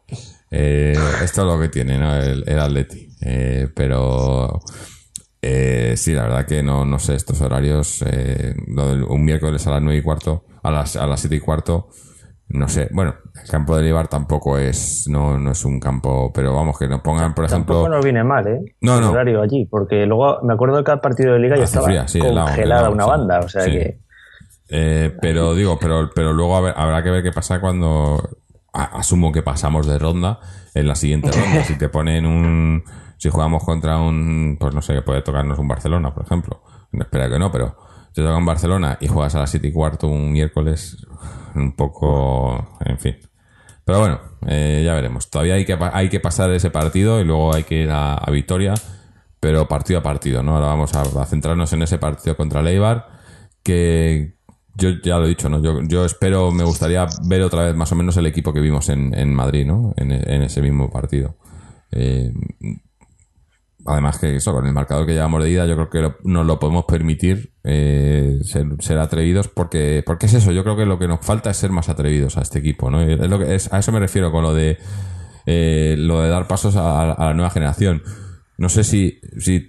Speaker 1: eh, esto es lo que tiene, ¿no? El, el Atleti. Eh, pero eh, sí, la verdad que no, no sé, estos horarios, eh, lo del- un miércoles a las 9 y cuarto, a las, a las 7 y cuarto, no sé. Bueno, el campo de Eibar tampoco es, no, no es un campo, pero vamos, que nos pongan, por ejemplo,
Speaker 2: Tampoco nos viene mal, ¿eh?
Speaker 1: No,
Speaker 2: el
Speaker 1: no.
Speaker 2: horario allí, porque luego me acuerdo de cada partido de liga y
Speaker 1: Hace
Speaker 2: estaba
Speaker 1: fría, sí, helado,
Speaker 2: congelada
Speaker 1: helado,
Speaker 2: una
Speaker 1: sí.
Speaker 2: banda, o sea
Speaker 1: Sí.
Speaker 2: que
Speaker 1: Eh, pero digo, pero, pero luego a ver- habrá que ver qué pasa cuando asumo que pasamos de ronda en la siguiente ronda. Si te ponen un, si jugamos contra un, pues no sé, puede tocarnos un Barcelona, por ejemplo. No espera que no, pero te toca un Barcelona y juegas a las 7 y cuarto un miércoles, un poco, en fin. Pero bueno, eh, ya veremos. Todavía hay que, hay que pasar ese partido y luego hay que ir a, a Vitoria, pero partido a partido, ¿no? Ahora vamos a, a centrarnos en ese partido contra el Eibar, que yo ya lo he dicho, ¿no? Yo, yo espero, me gustaría ver otra vez más o menos el equipo que vimos en, en Madrid, ¿no? En, en ese mismo partido. Eh, además que eso, con el marcador que llevamos de ida, yo creo que lo- nos lo podemos permitir eh, ser, atrevidos porque, porque es eso, yo creo que lo que nos falta es ser más atrevidos a este equipo, ¿no? Es lo que es, a eso me refiero con lo de eh, lo de dar pasos a, la nueva generación. No sé si, si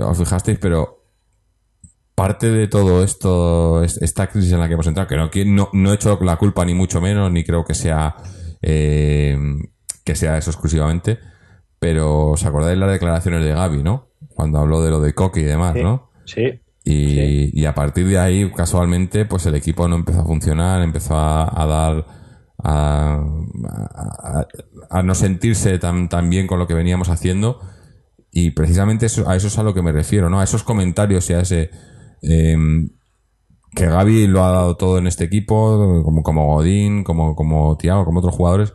Speaker 1: os fijasteis, pero parte de todo esto, es- esta crisis en la que hemos entrado, que no, que no, no he hecho la culpa ni mucho menos, ni creo que sea eh, que sea eso exclusivamente, pero ¿os acordáis las declaraciones de Gaby, no? Cuando habló de lo de Coque y demás,
Speaker 2: Sí.
Speaker 1: ¿no?
Speaker 2: sí.
Speaker 1: Y, y a partir de ahí, casualmente, pues el equipo no empezó a funcionar, empezó a, a dar. A, a- a no sentirse tan, tan bien con lo que veníamos haciendo. Y precisamente eso, a eso es a lo que me refiero, ¿no? A esos comentarios y a ese. Em, que Gaby lo ha dado todo en este equipo, como, como Godín, como, como Thiago, como otros jugadores.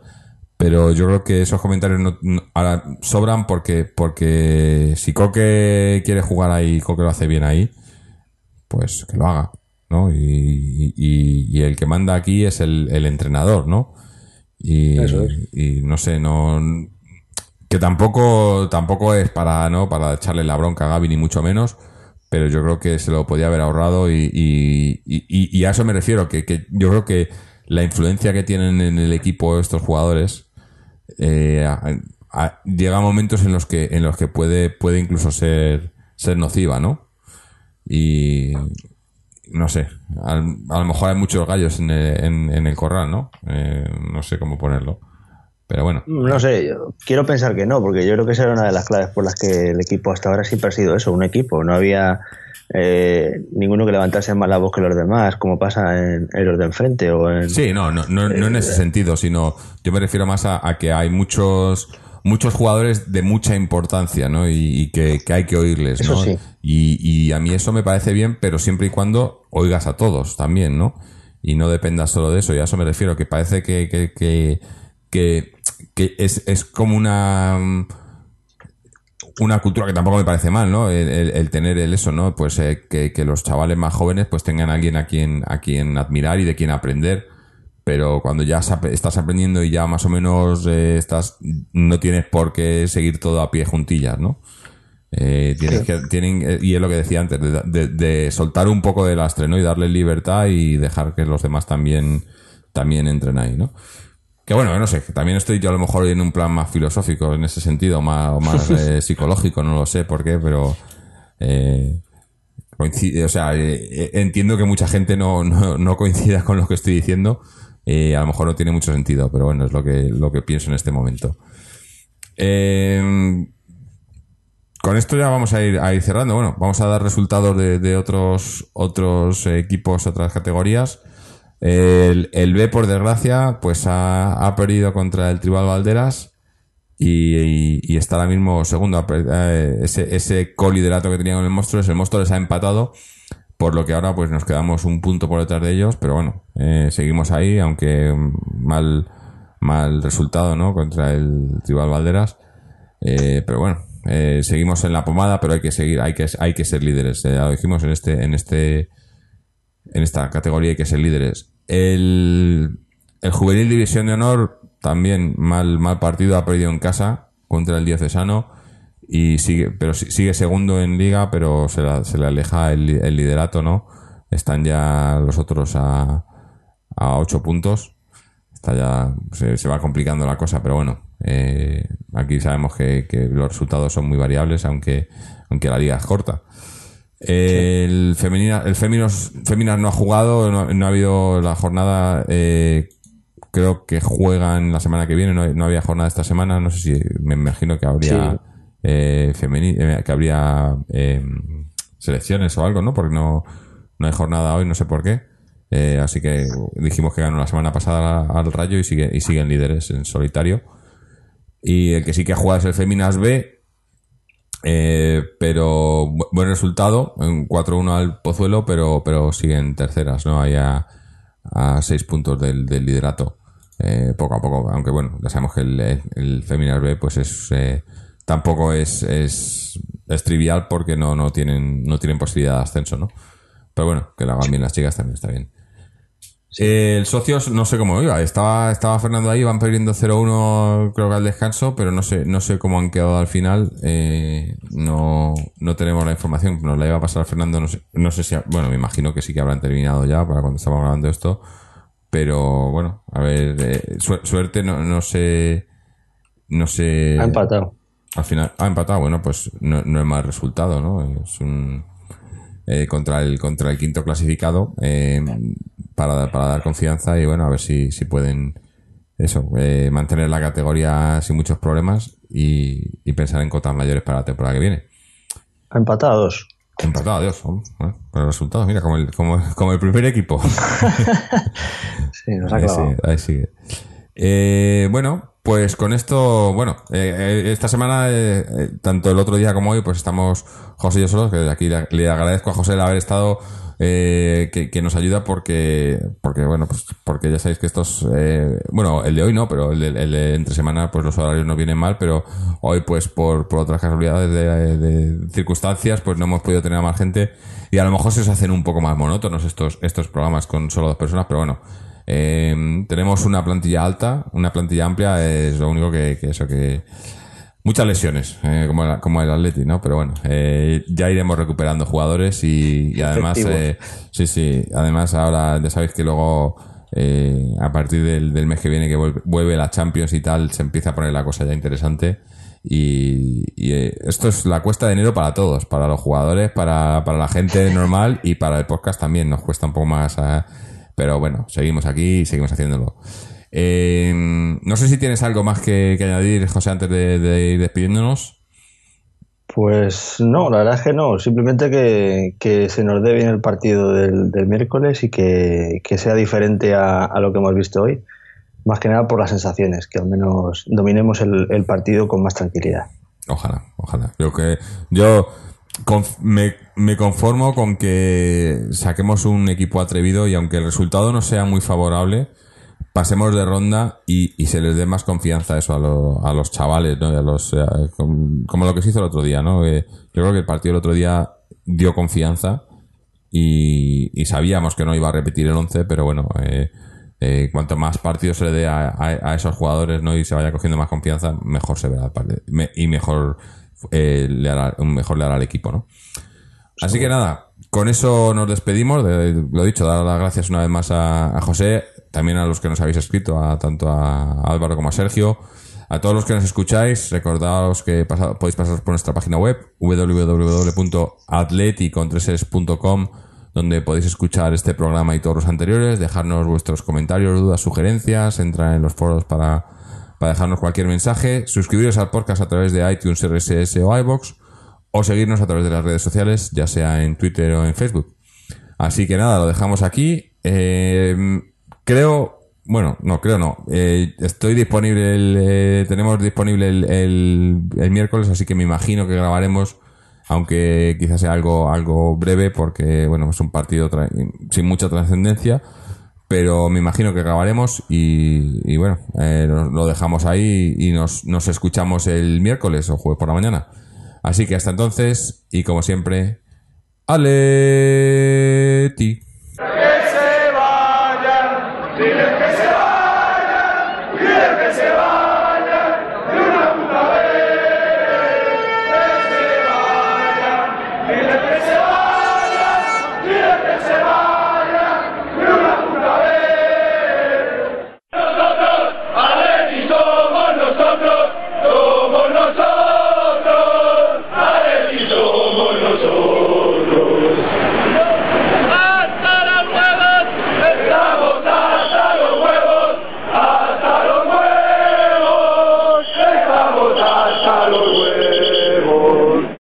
Speaker 1: Pero yo creo que esos comentarios no, no- ahora sobran porque, porque si Coque quiere jugar ahí, Coque lo hace bien ahí, pues que lo haga, ¿no? Y, y- y el que manda aquí es el, el entrenador, ¿no? Y,
Speaker 2: Eso es.
Speaker 1: y no sé, no que tampoco tampoco es para no para echarle la bronca a Gaby ni mucho menos pero yo creo que se lo podía haber ahorrado y, y- y- a eso me refiero que, que yo creo que la influencia que tienen en el equipo estos jugadores eh, llega a momentos en los que en los que puede puede incluso ser ser nociva no y no sé a, a lo mejor hay muchos gallos en el, en- en el corral no Eh, no sé cómo ponerlo pero bueno
Speaker 2: No sé, yo quiero pensar que no, porque yo creo que esa era una de las claves por las que el equipo hasta ahora siempre ha sido eso, un equipo. No había eh, ninguno que levantase más la voz que los demás, como pasa en, en los de enfrente o en...
Speaker 1: Sí, no, no, no, no en ese sentido, sino yo me refiero más a, a que hay muchos muchos jugadores de mucha importancia, ¿no? Y, y que, que hay que oírles,
Speaker 2: Eso
Speaker 1: ¿no?
Speaker 2: sí.
Speaker 1: Y, y a mí eso me parece bien, pero siempre y cuando oigas a todos también, ¿no? Y no dependas solo de eso, y a eso me refiero, que parece que, que, que, que, es, es como una mm, una cultura que tampoco me parece mal, ¿no? El, el- el tener el eso, ¿no? Pues eh, que, que los chavales más jóvenes pues tengan a alguien a quien, a quien admirar y de quien aprender. Pero cuando ya estás aprendiendo y ya más o menos eh, estás, no tienes por qué seguir todo a pie juntillas, ¿no? Eh, tienes que, tienen, eh, y es lo que decía antes, de, de- de soltar un poco de lastre, ¿no? Y darle libertad y dejar que los demás también, también entren ahí, ¿no? Que bueno, no sé, que también estoy yo a lo mejor en un plan más filosófico en ese sentido, más, o más [LAUGHS] eh, psicológico, no lo sé por qué, pero eh, coincide, o sea, eh, eh, entiendo que mucha gente no, no, no coincida con lo que estoy diciendo, a lo mejor no tiene mucho sentido, pero bueno, es lo que, lo que pienso en este momento. Eh, con esto ya vamos a ir, a ir cerrando. Bueno, vamos a dar resultados de, de otros, otros equipos, otras categorías. El, el B, por desgracia, pues ha, ha perdido contra el Tribal Valderas y, está ahora mismo segundo. Eh, ese, ese coliderato que tenía con el Monstruos, el Monstruo les ha empatado, por lo que ahora pues nos quedamos un punto por detrás de ellos, pero bueno, eh, seguimos ahí, aunque mal, mal resultado, ¿no? Contra el Tribal Valderas. Eh, pero bueno, seguimos en la pomada, pero hay que seguir, hay que, hay que ser líderes. ya lo dijimos en este, en este, en esta categoría hay que ser líderes. El, el juvenil división de honor también mal, mal partido, ha perdido en casa contra el Diocesano y sigue, pero si- sigue segundo en liga, pero se, la- se le aleja el, li- el liderato, ¿no? Están ya los otros a, a ocho puntos. Está ya, se, se va complicando la cosa, pero bueno, eh, aquí sabemos que, que los resultados son muy variables, aunque, aunque la liga es corta. El femenina, el Féminos, Féminas no ha jugado, no, no ha habido la jornada. eh, creo que juegan la semana que viene. No, no había jornada esta semana. No sé si me imagino que habría
Speaker 2: Sí.
Speaker 1: eh, femeni- eh, que habría eh, selecciones o algo, ¿no? Porque no, no hay jornada hoy, no sé por qué. Eh, así que dijimos que ganó la semana pasada al Rayo y sigue y siguen líderes en solitario. Y el que sí que ha jugado es el Feminas B, eh, pero bu- buen resultado, en 4-1 al Pozuelo, pero, pero siguen terceras, ¿no? Ahí a, a seis puntos del, del liderato. Eh, poco a poco, aunque bueno, ya sabemos que el, el, Feminas B pues es eh, tampoco es, es, es trivial porque no, no tienen, no tienen posibilidad de ascenso, ¿no? Pero bueno, que lo hagan bien las chicas también está bien. Eh, el socios no sé cómo iba. Estaba, estaba Fernando ahí, van perdiendo 0-1 creo que al descanso, pero no sé, no sé cómo han quedado al final. Eh, no, no tenemos la información. Nos la iba a pasar Fernando. No sé, no sé si, bueno, me imagino que sí que habrán terminado ya para cuando estamos grabando esto. Pero bueno, a ver, eh, su- suerte, no, no sé, no sé.
Speaker 2: Ha empatado.
Speaker 1: Al final, ha empatado, bueno, pues no, no es mal resultado, ¿no? Es un. eh, contra el contra el quinto clasificado eh, para, para dar confianza y bueno, a ver si, si pueden eso, eh, mantener la categoría sin muchos problemas y, y pensar en cotas mayores para la temporada que viene.
Speaker 2: Ha empatado a dos.
Speaker 1: Empatado, adiós. Bueno, por los resultados, mira, como el, como, como el primer equipo. [LAUGHS]
Speaker 2: Sí, nos ha
Speaker 1: Ahí sigue, ahí sigue. Eh, bueno, pues con esto, bueno, eh, eh, esta semana, eh, eh, tanto el otro día como hoy, pues estamos José y yo solos, que aquí le, le agradezco a José el haber estado, eh, que, que nos ayuda porque, porque bueno, pues porque ya sabéis que estos, eh, bueno, el de hoy no, pero el de, el entre semana, pues los horarios no vienen mal, pero hoy, pues por, por otras casualidades de, de circunstancias, pues no hemos podido tener a más gente y a lo mejor se os hacen un poco más monótonos estos, estos programas con solo dos personas, pero bueno, eh, tenemos una plantilla alta, una plantilla amplia, es lo único que eso, que muchas lesiones, eh, como, el, como el Atleti, ¿no? Pero bueno, eh, ya iremos recuperando jugadores y, y además, eh, sí, sí, además ahora ya sabéis que luego, eh, a partir del, del mes que viene que vuelve, la Champions y tal, se empieza a poner la cosa ya interesante. Y, y, eh, esto es la cuesta de enero para todos, para los jugadores, para, para la gente [LAUGHS] normal y para el podcast también. Nos cuesta un poco más, ah, pero bueno, seguimos aquí y seguimos haciéndolo. Eh, no sé si tienes algo más que, que añadir, José, antes de, de ir despidiéndonos.
Speaker 2: Pues no, la verdad es que no. Simplemente que, que se nos dé bien el partido del, del miércoles y que, que sea diferente a, a lo que hemos visto hoy. Más que nada por las sensaciones, que al menos dominemos el, el partido con más tranquilidad.
Speaker 1: Ojalá, ojalá. Yo que yo conf- me, me conformo con que saquemos un equipo atrevido y aunque el resultado no sea muy favorable, pasemos de ronda y, y se les dé más confianza eso a, lo- a los chavales, ¿no? Y a los, eh, com- como lo que se hizo el otro día, ¿no? Eh, yo creo que el partido el otro día dio confianza y, y sabíamos que no iba a repetir el 11, pero bueno, eh, eh, cuanto más partidos se le dé a, a- esos jugadores ¿no? y se vaya cogiendo más confianza, mejor se verá el partido Me- y mejor, eh, le hará, mejor le hará al equipo. ¿no? Así que nada, con eso nos despedimos. De- lo dicho, dar las gracias una vez más a, a José, también a los que nos habéis escrito, a tanto a Álvaro como a Sergio. A todos los que nos escucháis, recordaos que podéis pasaros por nuestra página web www.atleticontreses.com donde podéis escuchar este programa y todos los anteriores, dejarnos vuestros comentarios, dudas, sugerencias, entrar en los foros para, para dejarnos cualquier mensaje, suscribiros al podcast a través de iTunes, RSS o iBox o seguirnos a través de las redes sociales, ya sea en Twitter o en Facebook. Así que nada, lo dejamos aquí. Eh, creo, bueno, no, creo no. Eh, estoy disponible, eh, tenemos disponible el, miércoles, así que me imagino que grabaremos, aunque quizás sea algo, algo breve, porque bueno, es un partido sin mucha trascendencia. Pero me imagino que grabaremos y, bueno, eh, lo, lo dejamos ahí y nos, nos escuchamos el miércoles o jueves por la mañana. Así que hasta entonces, y como siempre, Aleti.